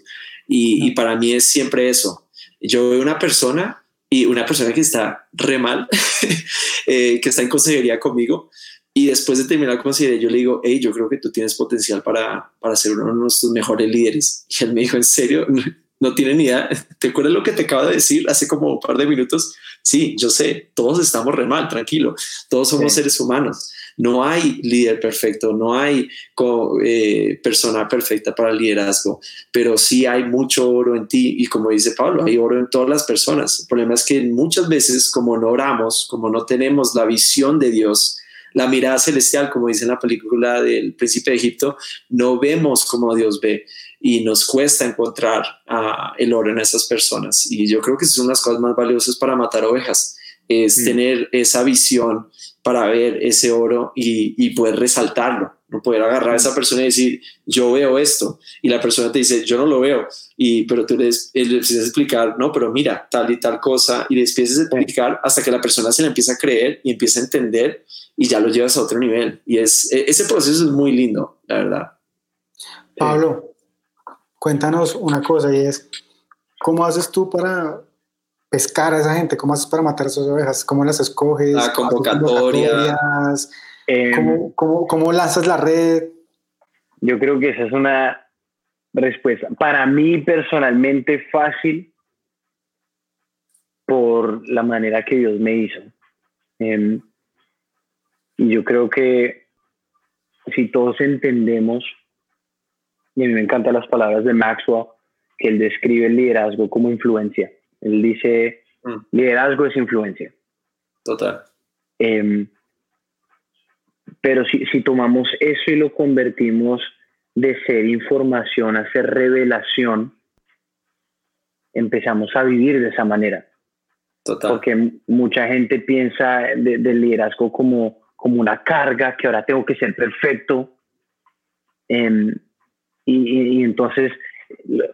Y, y, para mí es siempre eso. Yo veo una persona y una persona que está re mal, *laughs* eh, que está en consejería conmigo, y después de terminar la consejería, yo le digo, hey, yo creo que tú tienes potencial para, para ser uno de nuestros mejores líderes. Y él me dijo, ¿en serio? *laughs* No, tiene ni idea. ¿Te acuerdas lo que te acabo de decir hace como un par de minutos? Sí, yo sé, todos estamos re mal, tranquilo. Todos somos seres humanos. No hay líder perfecto, no hay eh, persona perfecta para el liderazgo, pero sí hay mucho oro en ti y como dice Pablo, hay oro en todas las personas. El problema es que muchas veces como no oramos, como no tenemos la visión de Dios, la mirada celestial, como dice en la película del príncipe de Egipto, no vemos como Dios ve y nos cuesta encontrar uh, el oro en esas personas. Y yo creo que son las cosas más valiosas para matar ovejas, es mm. tener esa visión para ver ese oro y, y poder resaltarlo, no poder agarrar a esa persona y decir, yo veo esto, y la persona te dice, yo no lo veo, y, pero tú le, empiezas a explicar, no, pero mira, tal y tal cosa, y le empiezas a explicar hasta que la persona se le empieza a creer y empieza a entender y ya lo llevas a otro nivel. Y es, e, ese proceso es muy lindo, la verdad. Pablo, cuéntanos una cosa y es, ¿cómo haces tú para pescar a esa gente? ¿Cómo haces para matar a esas ovejas? ¿Cómo las escoges? La convocatoria. Em, ¿Cómo, cómo, lanzas la red? Yo creo que esa es una respuesta para mí personalmente fácil por la manera que Dios me hizo. Eh, y yo creo que si todos entendemos, y a mí me encantan las palabras de Maxwell, que él describe el liderazgo como influencia. Él dice, mm. liderazgo es influencia. Total. Em, pero si, si tomamos eso y lo convertimos de ser información a ser revelación, empezamos a vivir de esa manera. Porque mucha gente piensa del liderazgo como, como una carga, que ahora tengo que ser perfecto. Em, y, entonces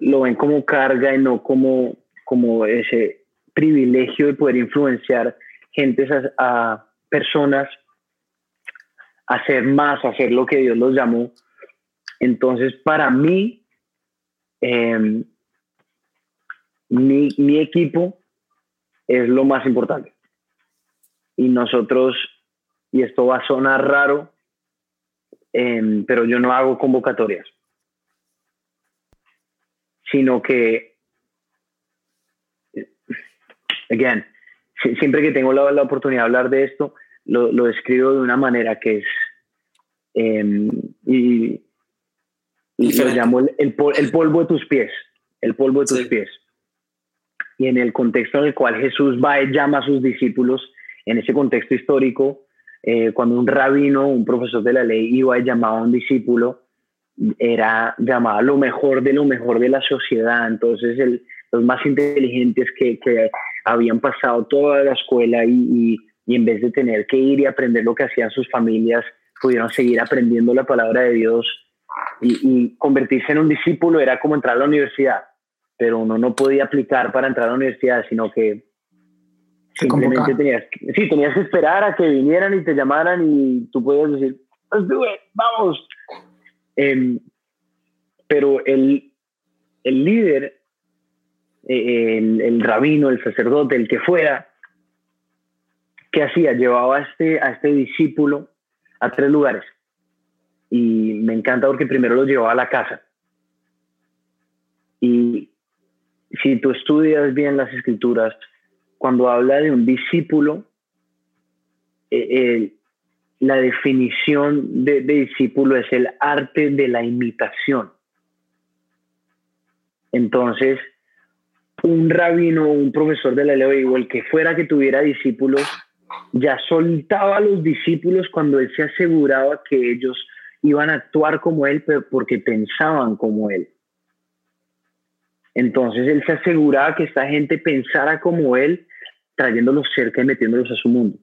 lo ven como carga y no como, como ese privilegio de poder influenciar gentes a, personas a hacer más, a hacer lo que Dios los llamó. Entonces, para mí, em, mi, mi equipo es lo más importante. Y nosotros, y esto va a sonar raro, em, pero yo no hago convocatorias, sino que, again, siempre que tengo la, la, oportunidad de hablar de esto, lo, lo escribo de una manera que es, em, y, y lo llamo el, el, polvo de tus pies, el polvo de tus pies. Y en el contexto en el cual Jesús va y llama a sus discípulos, en ese contexto histórico, eh, cuando un rabino, un profesor de la ley iba y llamaba a un discípulo, era llamaba lo mejor de lo mejor de la sociedad, entonces el, los más inteligentes que, que, habían pasado toda la escuela y, y, en vez de tener que ir y aprender lo que hacían sus familias, pudieron seguir aprendiendo la palabra de Dios y, y convertirse en un discípulo era como entrar a la universidad pero uno no podía aplicar para entrar a la universidad, sino que simplemente tenías, sí, tenías que esperar a que vinieran y te llamaran y tú podías decir, vamos. Em, pero el, el líder, el, el, rabino, el sacerdote, el que fuera, ¿qué hacía? Llevaba a este, a este discípulo a tres lugares. Y me encanta porque primero lo llevaba a la casa. Y si tú estudias bien las escrituras, cuando habla de un discípulo, eh, eh, la definición de, discípulo es el arte de la imitación. Entonces, un rabino, un profesor de la ley o el que fuera que tuviera discípulos, ya soltaba a los discípulos cuando él se aseguraba que ellos iban a actuar como él, pero porque pensaban como él. Entonces él se aseguraba que esta gente pensara como él, trayéndolos cerca y metiéndolos a su mundo.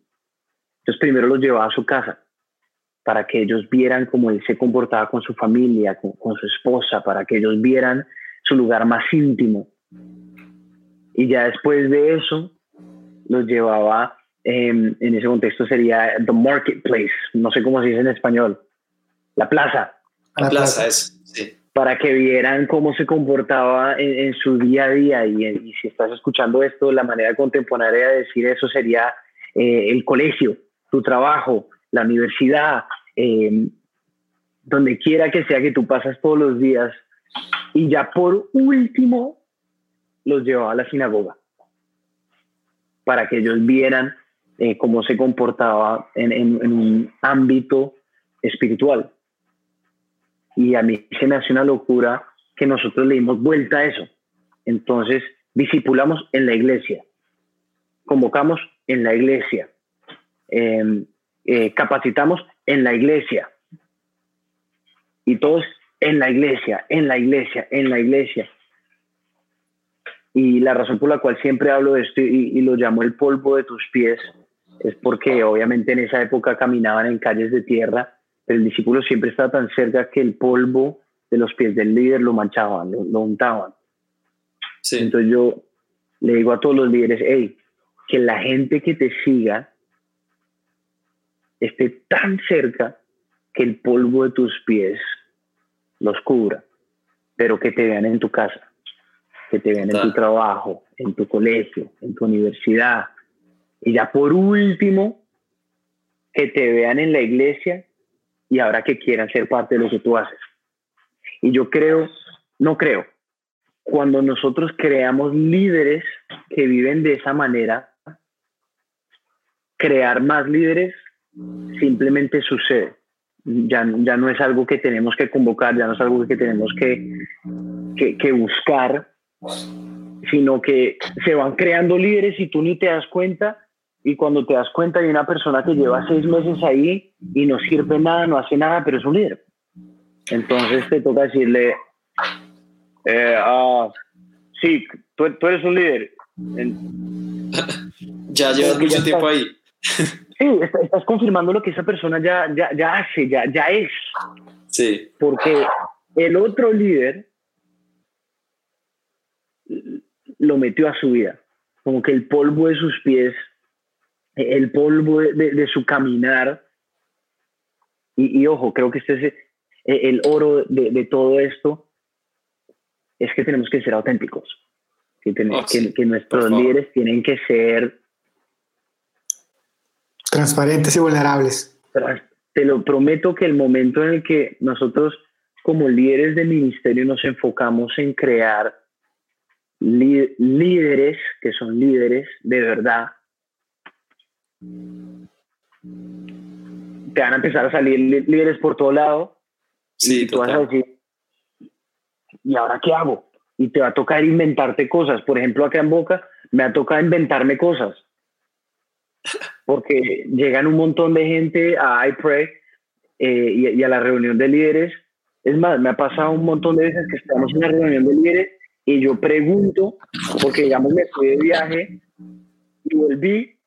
Entonces primero los llevaba a su casa para que ellos vieran cómo él se comportaba con su familia, con, su esposa, para que ellos vieran su lugar más íntimo. Y ya después de eso, los llevaba, em, en ese contexto sería the marketplace, no sé cómo se dice en español, la plaza. La plaza, es, sí para que vieran cómo se comportaba en, su día a día. Y, si estás escuchando esto, la manera contemporánea de decir eso sería eh, el colegio, tu trabajo, la universidad, em, donde quiera que sea que tú pasas todos los días. Y ya por último, los llevaba a la sinagoga para que ellos vieran eh, cómo se comportaba en un ámbito espiritual. Y a mí se me hace una locura que nosotros le dimos vuelta a eso. Entonces, discipulamos en la iglesia, convocamos en la iglesia, em, eh, capacitamos en la iglesia. Y todos en la iglesia, en la iglesia, en la iglesia. Y la razón por la cual siempre hablo de esto y, y, lo llamo el polvo de tus pies es porque obviamente en esa época caminaban en calles de tierra el discípulo siempre estaba tan cerca que el polvo de los pies del líder lo manchaban, lo, untaban. Entonces yo le digo a todos los líderes, hey, que la gente que te siga esté tan cerca que el polvo de tus pies los cubra, pero que te vean en tu casa, que te vean en tu trabajo, en tu colegio, en tu universidad. Y ya por último, que te vean en la iglesia y ahora que quieran ser parte de lo que tú haces. Y yo creo, no creo, cuando nosotros creamos líderes que viven de esa manera, crear más líderes simplemente sucede. Ya, ya no es algo que tenemos que convocar, ya no es algo que tenemos que, que, que buscar, sino que se van creando líderes y tú ni te das cuenta y cuando te das cuenta hay una persona que lleva seis meses ahí y no sirve nada, no hace nada, pero es un líder. Entonces te toca decirle, eh, ah, sí, tú, eres un líder. *laughs* Ya llevas mucho tiempo ahí. *laughs* Sí, estás confirmando lo que esa persona ya, ya, ya hace, ya, ya es. Sí. Porque el otro líder lo metió a su vida. Como que el polvo de sus pies, el polvo de, su caminar. Y, ojo, creo que este es el, oro de, todo esto, es que tenemos que ser auténticos. Que, tenemos, oh, que nuestros líderes tienen que ser Transparentes y vulnerables. Te lo prometo que el momento en el que nosotros como líderes del ministerio nos enfocamos en crear líderes que son líderes de verdad, te van a empezar a salir líderes por todo lado. Sí, y tú vas a decir, ¿y ahora qué hago? Y te va a tocar inventarte cosas. Por ejemplo, acá en Boca me ha tocado inventarme cosas *laughs* porque llegan un montón de gente a iPray eh, y, a la reunión de líderes. Es más, me ha pasado un montón de veces que estamos en la reunión de líderes y yo pregunto, porque digamos me fui de viaje y volví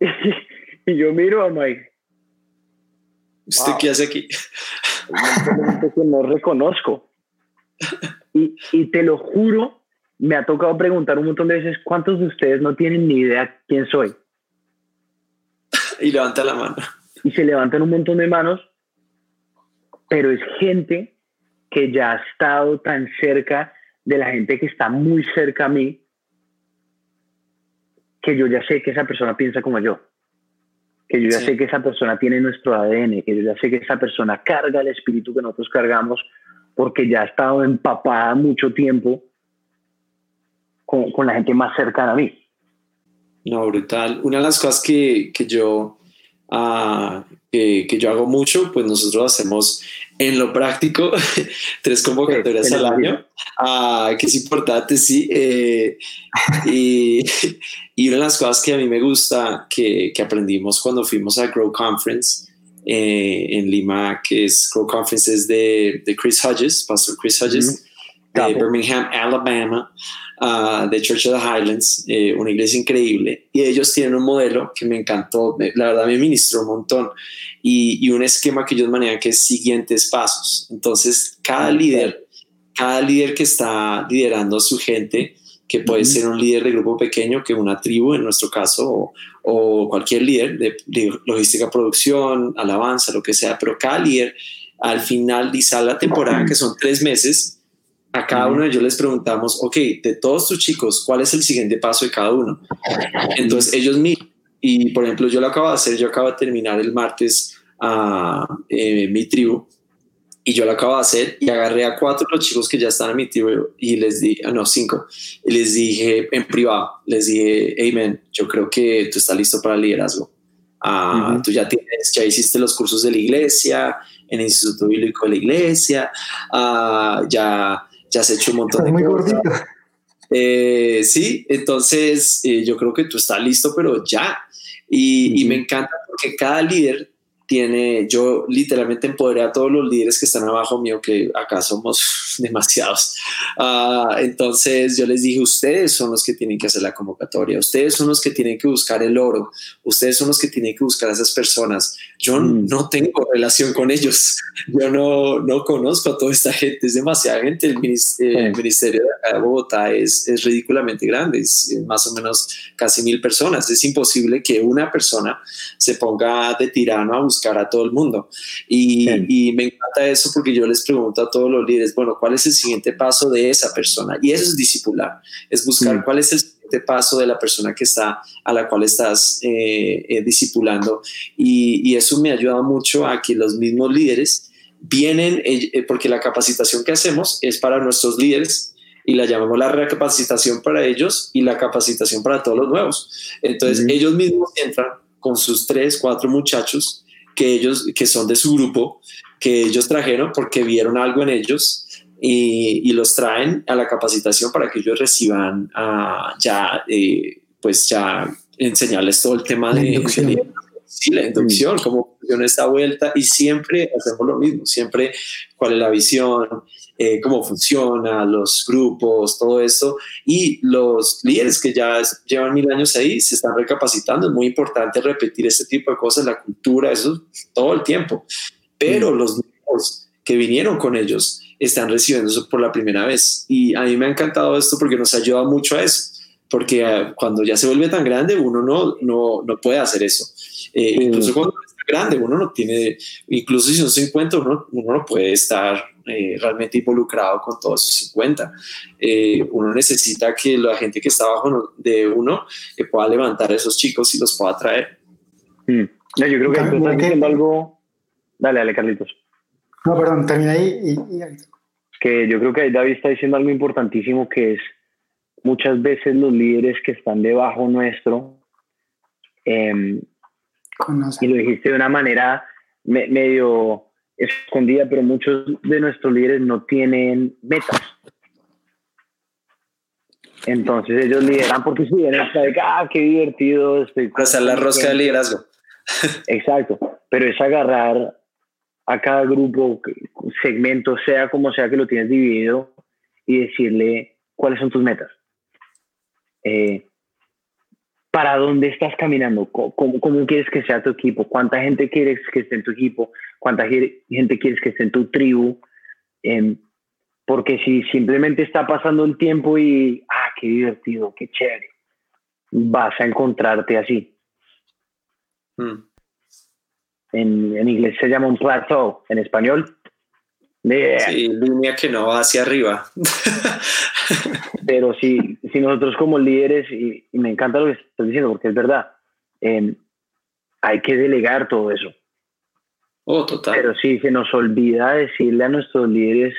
*laughs* y, yo miro a Mike. ¿Usted qué hace aquí? que no reconozco. Y, y te lo juro, me ha tocado preguntar un montón de veces cuántos de ustedes no tienen ni idea quién soy. *laughs* y levanta la mano. Y se levantan un montón de manos, pero es gente que ya ha estado tan cerca de la gente que está muy cerca a mí, que yo ya sé que esa persona piensa como yo, que yo ya sé que esa persona tiene nuestro ADN, que yo ya sé que esa persona carga el espíritu que nosotros cargamos porque ya ha estado empapada mucho tiempo con, con la gente más cercana a mí. No, brutal. Una de las cosas que, que yo, uh, que, que, yo hago mucho, pues nosotros hacemos en lo práctico *laughs* tres convocatorias al año, uh, que es importante, sí. Eh, y, y, una de las cosas que a mí me gusta, que, que aprendimos cuando fuimos a Grow Conference eh, en Lima, que es Grow Conference es de, de Chris Hodges, Pastor Chris Hodges, de Birmingham, Alabama. Uh, de Church of the Highlands, eh, una iglesia increíble, y ellos tienen un modelo que me encantó, la verdad me ministró un montón, y, y, un esquema que ellos manejan que es siguientes pasos. Entonces, cada líder, cada líder que está liderando a su gente, que puede ser un líder de grupo pequeño, que una tribu en nuestro caso, o, o cualquier líder de, de, logística, producción, alabanza, lo que sea, pero cada líder al finalizar la temporada, que son tres meses, a cada uno de ellos les preguntamos, ok, de todos tus chicos, ¿cuál es el siguiente paso de cada uno? Entonces ellos miran, y por ejemplo, yo lo acabo de hacer, yo acabo de terminar el martes a eh, mi tribu, y yo lo acabo de hacer, y agarré a cuatro de los chicos que ya están en mi tribu, y les di, ah, no, cinco, y les dije en privado, les dije, amen, yo creo que tú estás listo para el liderazgo. Ah, Tú ya tienes, ya hiciste los cursos de la iglesia, en el Instituto Bíblico de la Iglesia, uh, ya ya has hecho un montón de muy cosas. Eh, sí, entonces eh, yo creo que tú estás listo, pero ya. Y, y, me encanta porque cada líder tiene, yo literalmente empoderé a todos los líderes que están abajo mío, que acá somos *laughs* demasiados. Uh, entonces yo les dije, ustedes son los que tienen que hacer la convocatoria, ustedes son los que tienen que buscar el oro, ustedes son los que tienen que buscar a esas personas. Yo mm. no tengo relación con ellos, *laughs* yo no, no conozco a toda esta gente, es demasiada gente. El, ministerio, de Bogotá es, es ridículamente grande, es más o menos casi mil personas. Es imposible que una persona se ponga de tirano a buscar a todo el mundo. Y, y, me encanta eso porque yo les pregunto a todos los líderes, bueno, ¿cuál es el siguiente paso de esa persona? Y eso es discipular, es buscar mm. cuál es el siguiente paso de la persona que está, a la cual estás eh, eh, discipulando. Y, y, eso me ayuda mucho a que los mismos líderes vienen, eh, porque la capacitación que hacemos es para nuestros líderes, y la llamamos la recapacitación para ellos y la capacitación para todos los nuevos. Entonces ellos mismos entran con sus tres, cuatro muchachos que ellos, que son de su grupo, que ellos trajeron porque vieron algo en ellos y, y los traen a la capacitación para que ellos reciban uh, ya, eh, pues ya enseñarles todo el tema de, Sí, la inducción, cómo funciona esta vuelta y siempre hacemos lo mismo, siempre cuál es la visión, eh, cómo funciona, los grupos, todo esto. Y los líderes que ya llevan mil años ahí se están recapacitando. Es muy importante repetir este tipo de cosas, la cultura, eso todo el tiempo. Pero los nuevos que vinieron con ellos están recibiendo eso por la primera vez. Y a mí me ha encantado esto porque nos ayuda mucho a eso porque eh, cuando ya se vuelve tan grande uno no, no, no puede hacer eso. Eh, incluso cuando es grande uno no tiene, incluso si son 50, uno, uno no puede estar eh, realmente involucrado con todos esos 50. uno necesita que la gente que está abajo de uno pueda levantar a esos chicos y los pueda traer. Mm. No, yo creo que estás diciendo algo. Dale, dale, Carlitos. No, perdón, termina ahí y, y... Que yo creo que David está diciendo algo importantísimo que es muchas veces los líderes que están debajo nuestro, y lo dijiste de una manera medio escondida, pero muchos de nuestros líderes no tienen metas. Entonces ellos lideran porque si vienen ah, qué divertido estoy. Pasar la rosca de liderazgo. Exacto, pero es agarrar a cada grupo, segmento, sea como sea que lo tienes dividido, y decirle cuáles son tus metas. Eh, para dónde estás caminando, ¿Cómo, ¿Cómo, quieres que sea tu equipo, cuánta gente quieres que esté en tu equipo, cuánta gente quieres que esté en tu tribu. Em, porque si simplemente está pasando el tiempo y, ah, qué divertido, qué chévere, vas a encontrarte así. Hmm. En, en, inglés se llama un plateau, en español. Sí, línea que no va hacia arriba. *laughs* *laughs* Pero si, si nosotros como líderes, y, me encanta lo que estás diciendo porque es verdad, em, hay que delegar todo eso. Oh, total. Pero si se nos olvida decirle a nuestros líderes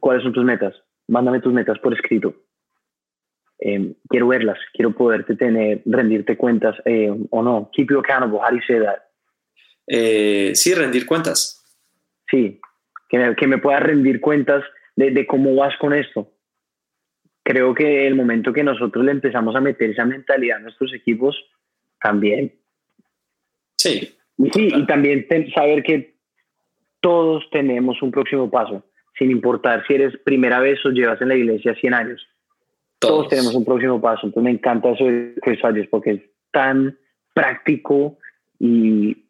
cuáles son tus metas, mándame tus metas por escrito. Em, quiero verlas, quiero poderte tener, rendirte cuentas eh, o no. Keep you accountable, how do you say that? Eh, sí, rendir cuentas. Sí, que me, que me puedas rendir cuentas de, de, cómo vas con esto creo que el momento que nosotros le empezamos a meter esa mentalidad a nuestros equipos, también. Sí. Y sí, y también saber que todos tenemos un próximo paso, sin importar si eres primera vez o llevas en la iglesia 100 años. Todos, tenemos un próximo paso. Entonces me encanta eso de Chris porque es tan práctico y,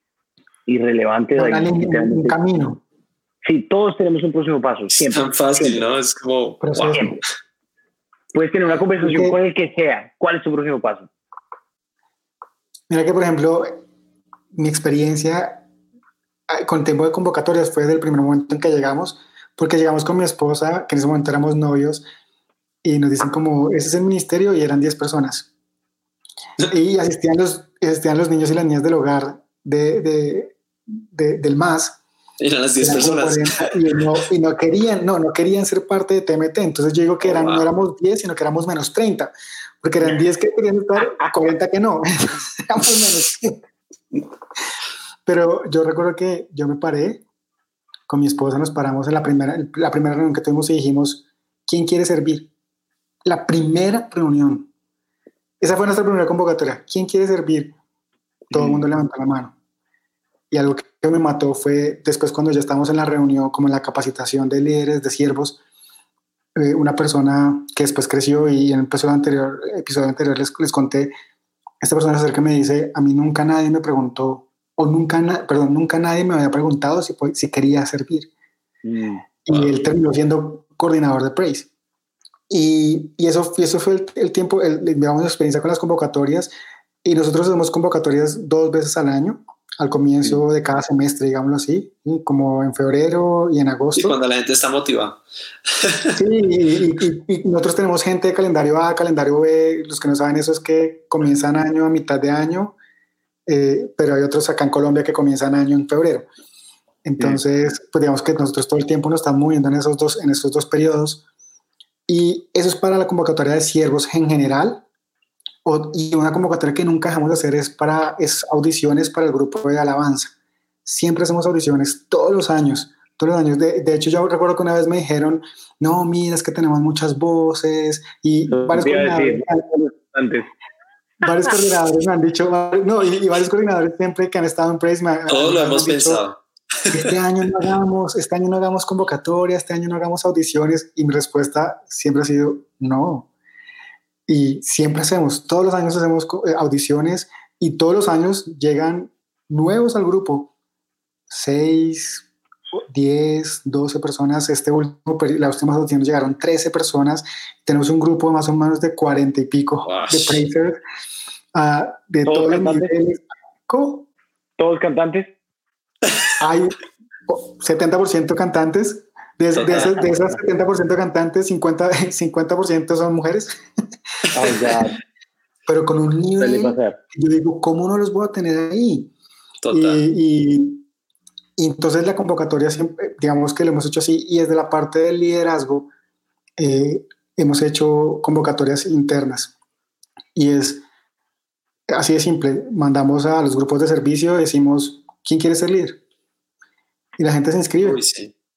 y relevante. un camino. Sí, todos tenemos un próximo paso. Siempre. Es tan fácil, ¿no? Es como... Puedes tener una conversación con el que sea. ¿Cuál es tu próximo paso? Mira que, por ejemplo, mi experiencia ah, con tiempo de convocatorias fue del primer momento en que llegamos, porque llegamos con mi esposa, que en ese momento éramos novios, y nos dicen como, ese es el ministerio, y eran 10 personas. Y asistían los, asistían los niños y las niñas del hogar de, de, del MAS, eran las 10 personas. *laughs* y, no, querían, no, no querían ser parte de TMT. Entonces yo digo que eran, no éramos 10, sino que éramos menos 30. Porque eran 10 que querían estar, 40 que no. *laughs* éramos menos. Pero yo recuerdo que yo me paré, con mi esposa nos paramos en la primera, la primera reunión que tuvimos y dijimos, ¿quién quiere servir? La primera reunión. Esa fue nuestra primera convocatoria. ¿Quién quiere servir? Todo el mundo levantó la mano. Y algo que me mató fue después cuando ya estábamos en la reunión, como en la capacitación de líderes, de siervos, eh, una persona que después creció y en el episodio anterior, episodio anterior les, les conté, esta persona se acerca y me dice, a mí nunca nadie me preguntó, o nunca, perdón, nunca nadie me había preguntado si, si quería servir. Mm. Y él terminó siendo coordinador de Praise. Y, y eso, y eso fue el, tiempo, el, digamos, la experiencia con las convocatorias. Y nosotros hacemos convocatorias dos veces al año al comienzo de cada semestre, digámoslo así, como en febrero y en agosto. Y cuando la gente está motivada. Sí, y, nosotros tenemos gente de calendario A, calendario B, los que no saben eso es que comienzan año a mitad de año, eh, pero hay otros acá en Colombia que comienzan año en febrero. Entonces, pues digamos que nosotros todo el tiempo nos estamos moviendo en esos dos, en esos dos periodos. Y eso es para la convocatoria de siervos en general, y una convocatoria que nunca dejamos de hacer es para es audiciones para el grupo de alabanza. Siempre hacemos audiciones todos los años, todos los años. De, de hecho, yo recuerdo que una vez me dijeron, no, mira, es que tenemos muchas voces y varios varios coordinadores me han dicho, no, y, varios coordinadores siempre que han estado en Praise me, Todos lo hemos pensado. Este año no hagamos, este año no hagamos convocatoria, este año no hagamos audiciones. Y mi respuesta siempre ha sido no. Y siempre hacemos, todos los años hacemos eh, audiciones y todos los años llegan nuevos al grupo. Seis, 10, 12 personas. Este último, las últimas audiciones llegaron 13 personas. Tenemos un grupo de más o menos de 40 y pico de praisers uh, de todos los niveles. ¿Cómo? ¿Todos cantantes? Hay 70% cantantes. De, de, esas, de esas 70% cantantes, 50%, 50 *laughs* son mujeres. Oh, Pero con un nivel, yo digo, ¿cómo no los voy a tener ahí? y, y entonces la convocatoria, siempre, digamos que lo hemos hecho así, y desde la parte del liderazgo, eh, hemos hecho convocatorias internas. Y es así de simple, mandamos a los grupos de servicio, decimos, ¿quién quiere ser líder? Y la gente se inscribe.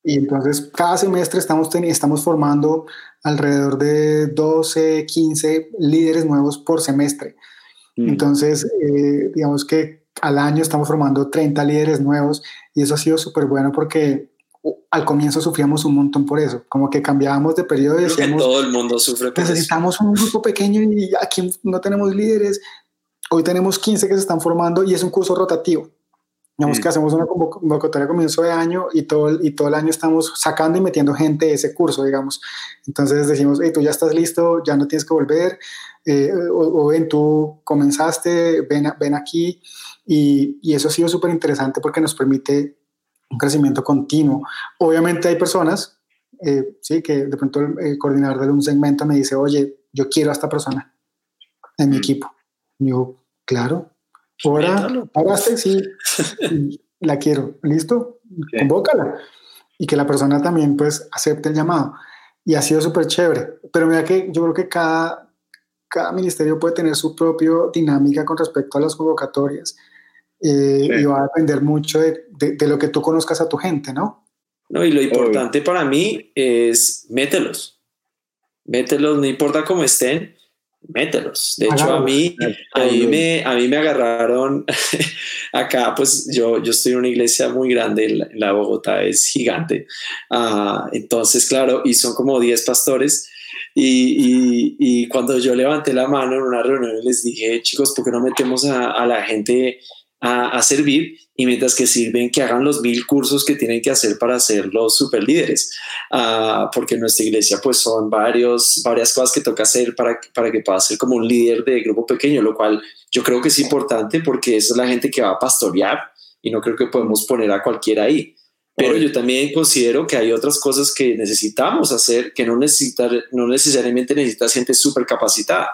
Y entonces cada semestre estamos, estamos formando alrededor de 12, 15 líderes nuevos por semestre. Mm. Entonces, eh, digamos que al año estamos formando 30 líderes nuevos y eso ha sido súper bueno porque al comienzo sufríamos un montón por eso, como que cambiábamos de periodo decíamos, todo el mundo sufre necesitamos un grupo pequeño y aquí no tenemos líderes, hoy tenemos 15 que se están formando y es un curso rotativo. Digamos mm. que hacemos una convocatoria a comienzo de año y todo, y todo el año estamos sacando y metiendo gente de ese curso, digamos. Entonces decimos, hey, tú ya estás listo, ya no tienes que volver, eh, o, ven, tú comenzaste, ven, ven aquí. Y, y eso ha sido súper interesante porque nos permite un crecimiento continuo. Obviamente hay personas, eh, sí, que de pronto el, coordinador de un segmento me dice, oye, yo quiero a esta persona en mi mm. equipo. Y yo, claro, ahora, ahora *laughs* sí, la quiero, listo, convócala. Y que la persona también pues acepte el llamado. Y ha sido súper chévere. Pero mira que yo creo que cada, cada ministerio puede tener su propia dinámica con respecto a las convocatorias. Eh, y va a depender mucho de, de, lo que tú conozcas a tu gente, ¿no? No, y lo importante para mí es mételos. Mételos, no importa cómo estén, mételos. De hecho, a mí, a mí, me, a mí me agarraron *laughs* acá, pues yo, yo estoy en una iglesia muy grande, la, Bogotá es gigante. Uh, entonces, claro, y son como 10 pastores. Y, y, y, cuando yo levanté la mano en una reunión les dije, chicos, ¿por qué no metemos a, a la gente a, servir y mientras que sirven que hagan los mil cursos que tienen que hacer para ser los super líderes, ah, porque en nuestra iglesia pues son varios, varias cosas que toca hacer para, para que pueda ser como un líder de grupo pequeño, lo cual yo creo que es importante porque esa es la gente que va a pastorear y no creo que podemos poner a cualquiera ahí. Pero yo también considero que hay otras cosas que necesitamos hacer que no, necesita, no necesariamente necesita gente súper capacitada.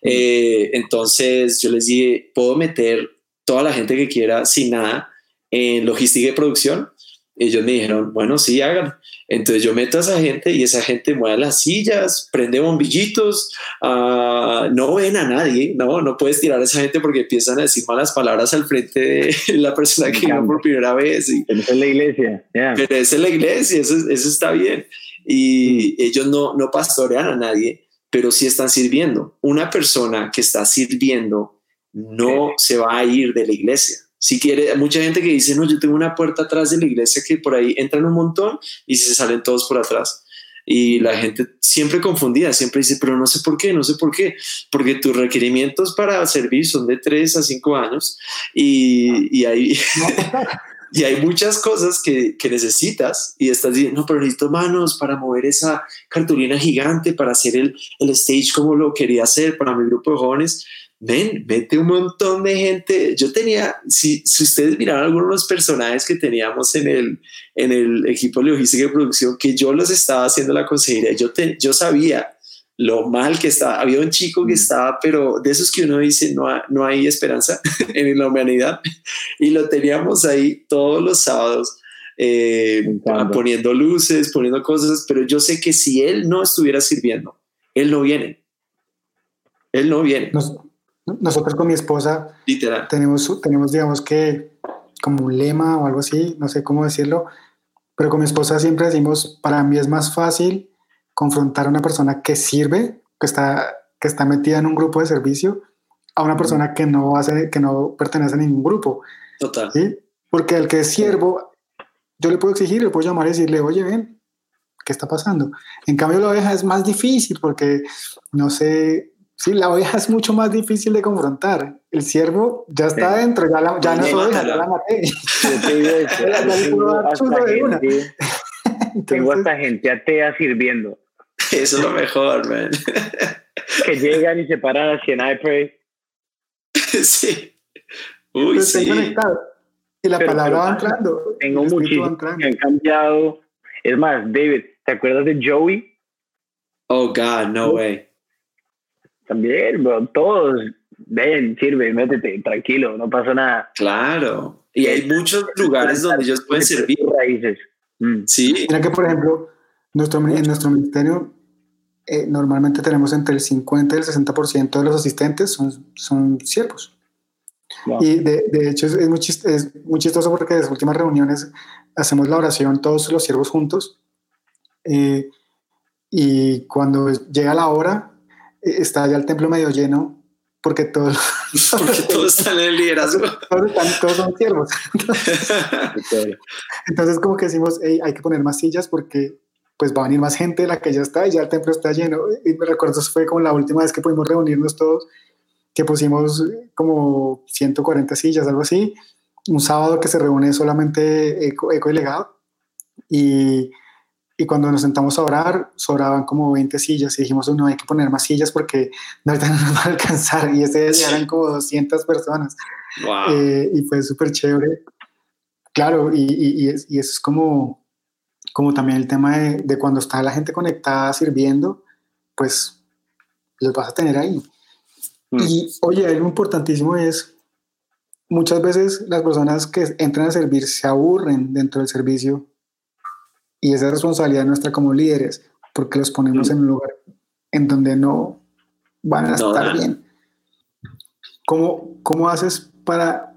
Eh, entonces yo les dije, puedo meter toda la gente que quiera sin nada en logística y producción. Ellos me dijeron, bueno, sí, hagan. Entonces yo meto a esa gente y esa gente mueve las sillas, prende bombillitos, uh, no ven a nadie, no, no puedes tirar a esa gente porque empiezan a decir malas palabras al frente de *laughs* la persona que vino por primera vez. Y, pero es en la iglesia, pero es en la iglesia, eso, eso está bien. Y mm. ellos no, no pastorean a nadie, pero sí están sirviendo. Una persona que está sirviendo no se va a ir de la iglesia. Si quiere, mucha gente que dice, no, yo tengo una puerta atrás de la iglesia que por ahí entran un montón y se salen todos por atrás. Y la gente siempre confundida, siempre dice, pero no sé por qué, no sé por qué, porque tus requerimientos para servir son de 3 a 5 años y, y hay, *laughs* y hay muchas cosas que, que, necesitas y estás diciendo, no, pero necesito manos para mover esa cartulina gigante, para hacer el, el stage como lo quería hacer para mi grupo de jóvenes ven, vete un montón de gente. Yo tenía, si, si ustedes miraron algunos de los personajes que teníamos en el, en el equipo de logística y producción, que yo los estaba haciendo la consejería, yo, yo sabía lo mal que estaba. Había un chico que mm. estaba, pero de esos que uno dice, no, no hay esperanza *laughs* en la humanidad. *laughs* Y lo teníamos ahí todos los sábados. Eh, poniendo luces, poniendo cosas, pero yo sé que si él no estuviera sirviendo, él no viene. Él no viene. Nosotros con mi esposa Tenemos, tenemos, digamos que, como un lema o algo así, no sé cómo decirlo, pero con mi esposa siempre decimos, para mí es más fácil confrontar a una persona que sirve, que está, que está metida en un grupo de servicio, a una persona que no hace, que no pertenece a ningún grupo. Total. ¿sí? Porque el que es siervo, yo le puedo exigir, le puedo llamar y decirle, oye, ven, ¿qué está pasando? En cambio, la oveja es más difícil porque, no sé, sí, la oveja es mucho más difícil de confrontar. El siervo ya está Sí. dentro, ya, la- ya no es oveja, *laughs* ya la maté. Tengo puedo dar hasta chuzo de una. *laughs* gente- atea sirviendo, Eso es lo mejor, man. que llegan y se paran así en I pray. sí. Uy, sí. Y la Pero- palabra pero va entrando. Tengo muchísimos entrando. que han cambiado. Es más, David, ¿te acuerdas de Joey? Oh, God, no way. También, bro, todos. Ven, sirve, métete, tranquilo, no pasa nada. Claro. Y hay muchos lugares donde ellos pueden servir. Raíces. Mm. Sí, Mira que, por ejemplo, nuestro, en nuestro ministerio eh, normalmente tenemos entre el 50 y el 60% de los asistentes son, son siervos. Wow. Y de, de hecho es, es muy chis- es muy chistoso porque en las últimas reuniones hacemos la oración todos los siervos juntos. eh, y cuando llega la hora, está ya el templo medio lleno porque *laughs* todos, porque todos están en el liderazgo. todos, están- todos son siervos. *laughs* Entonces como que decimos, "Ey, hay que poner más sillas porque pues va a venir más gente de la que ya está y ya el templo está lleno. Y me recuerdo, fue como la última vez que pudimos reunirnos todos, que pusimos como 140 sillas, algo así. Un sábado que se reúne solamente Eco, Eco y Legado. Y, y cuando nos sentamos a orar, sobraban como 20 sillas y dijimos, no, hay que poner más sillas porque *laughs* no, nos va a alcanzar. Y ese día eran como 200 personas. wow. Eh, y fue súper chévere. Claro, y, y, y es, y eso es como, como también el tema de, de cuando está la gente conectada sirviendo, pues los vas a tener ahí. Mm. Y oye, algo importantísimo es, muchas veces las personas que entran a servir se aburren dentro del servicio y esa es responsabilidad nuestra como líderes, porque los ponemos Mm. en un lugar en donde no van a No estar bien. ¿Cómo, ¿Cómo haces para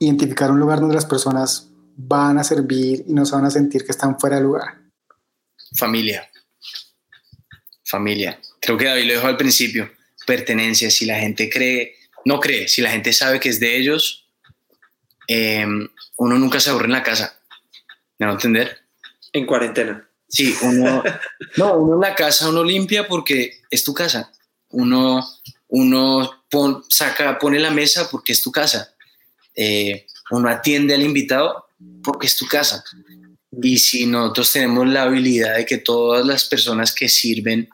identificar un lugar donde las personas van a servir y no se van a sentir que están fuera de lugar? Familia. Familia. Creo que David lo dijo al principio. Pertenencia. Si la gente cree, no cree, si la gente sabe que es de ellos, eh, uno nunca se aburre en la casa. ¿Me va a entender? En cuarentena. Sí, uno, no, uno en la casa uno limpia porque es tu casa. Uno, uno pon- saca, pone la mesa porque es tu casa. Eh, uno atiende al invitado porque es tu casa. Y si nosotros tenemos la habilidad de que todas las personas que sirven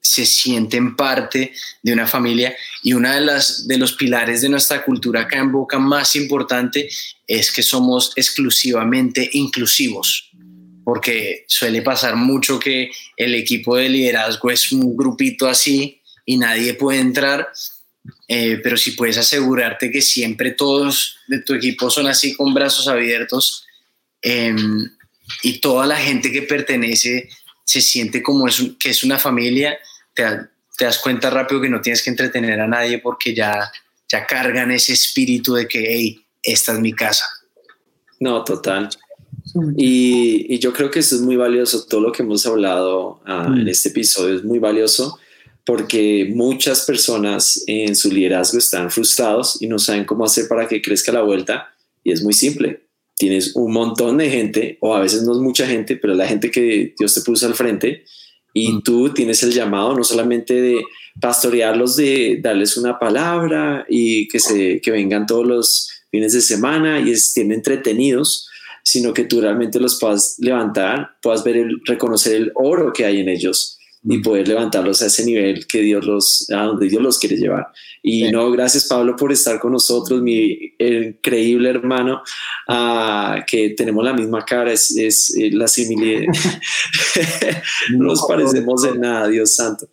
se sienten parte de una familia y una de las de los pilares de nuestra cultura acá en Boca más importante es que somos exclusivamente inclusivos porque suele pasar mucho que el equipo de liderazgo es un grupito así y nadie puede entrar, eh, pero si puedes asegurarte que siempre todos de tu equipo son así con brazos abiertos eh, y toda la gente que pertenece se siente como es que es una familia, te, te das cuenta rápido que no tienes que entretener a nadie porque ya, ya cargan ese espíritu de que, hey, esta es mi casa. No, total. Y, y yo creo que eso es muy valioso, todo lo que hemos hablado ah, Mm. en este episodio es muy valioso porque muchas personas en su liderazgo están frustrados y no saben cómo hacer para que crezca la vuelta y es muy simple. Tienes un montón de gente, o a veces no es mucha gente, pero es la gente que Dios te puso al frente y Mm. tú tienes el llamado no solamente de pastorearlos, de darles una palabra y que, se, que vengan todos los fines de semana y estén entretenidos, sino que tú realmente los puedas levantar, puedas ver el, reconocer el oro que hay en ellos y poder levantarlos a ese nivel que Dios los, a donde Dios los quiere llevar. Y Sí. no, gracias Pablo por estar con nosotros, mi increíble hermano, ah, que tenemos la misma cara, es, es eh, la similitud. *laughs* *laughs* no nos parecemos en nada, Dios santo.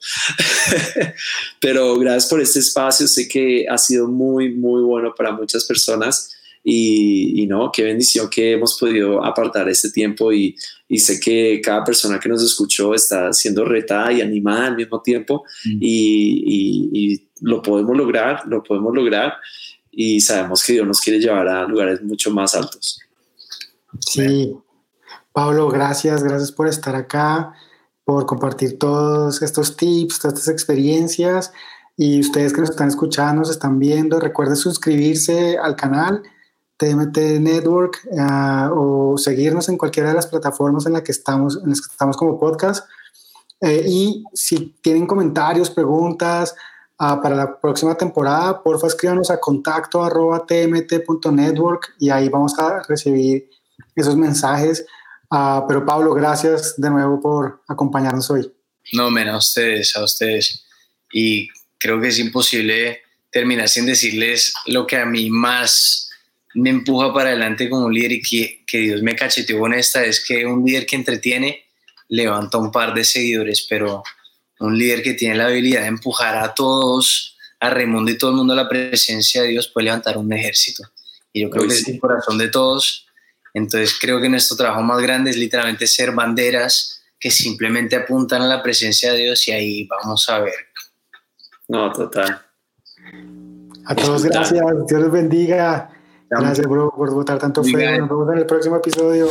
*laughs* Pero gracias por este espacio, sé que ha sido muy, muy bueno para muchas personas. Y, y no, qué bendición que hemos podido apartar este tiempo y, y sé que cada persona que nos escuchó está siendo retada y animada al mismo tiempo Mm. y, y- y lo podemos lograr, lo podemos lograr y sabemos que Dios nos quiere llevar a lugares mucho más altos. Sí. Pablo, gracias, gracias por estar acá, por compartir todos estos tips, todas estas experiencias. Y ustedes que nos están escuchando, nos están viendo, recuerden suscribirse al canal TMT Network uh, o seguirnos en cualquiera de las plataformas en las que estamos, en las que estamos como podcast. Eh, y si tienen comentarios, preguntas uh, para la próxima temporada, porfa escríbanos a contacto arroba tmt.network y ahí vamos a recibir esos mensajes. Uh, pero Pablo, gracias de nuevo por acompañarnos hoy. No, men, a ustedes, a ustedes. Y creo que es imposible terminar sin decirles lo que a mí más me empuja para adelante como un líder y que, que Dios me cacheteó con esta es que un líder que entretiene levanta un par de seguidores, pero un líder que tiene la habilidad de empujar a todos, a Raimundo y todo el mundo a la presencia de Dios puede levantar un ejército. Y yo creo que es el corazón de todos. Entonces creo que nuestro trabajo más grande es literalmente ser banderas que simplemente apuntan a la presencia de Dios y ahí vamos a ver. No, total. A todos gracias, Dios les bendiga. Gracias, bro, por votar tanto fe. Nos vemos en el próximo episodio.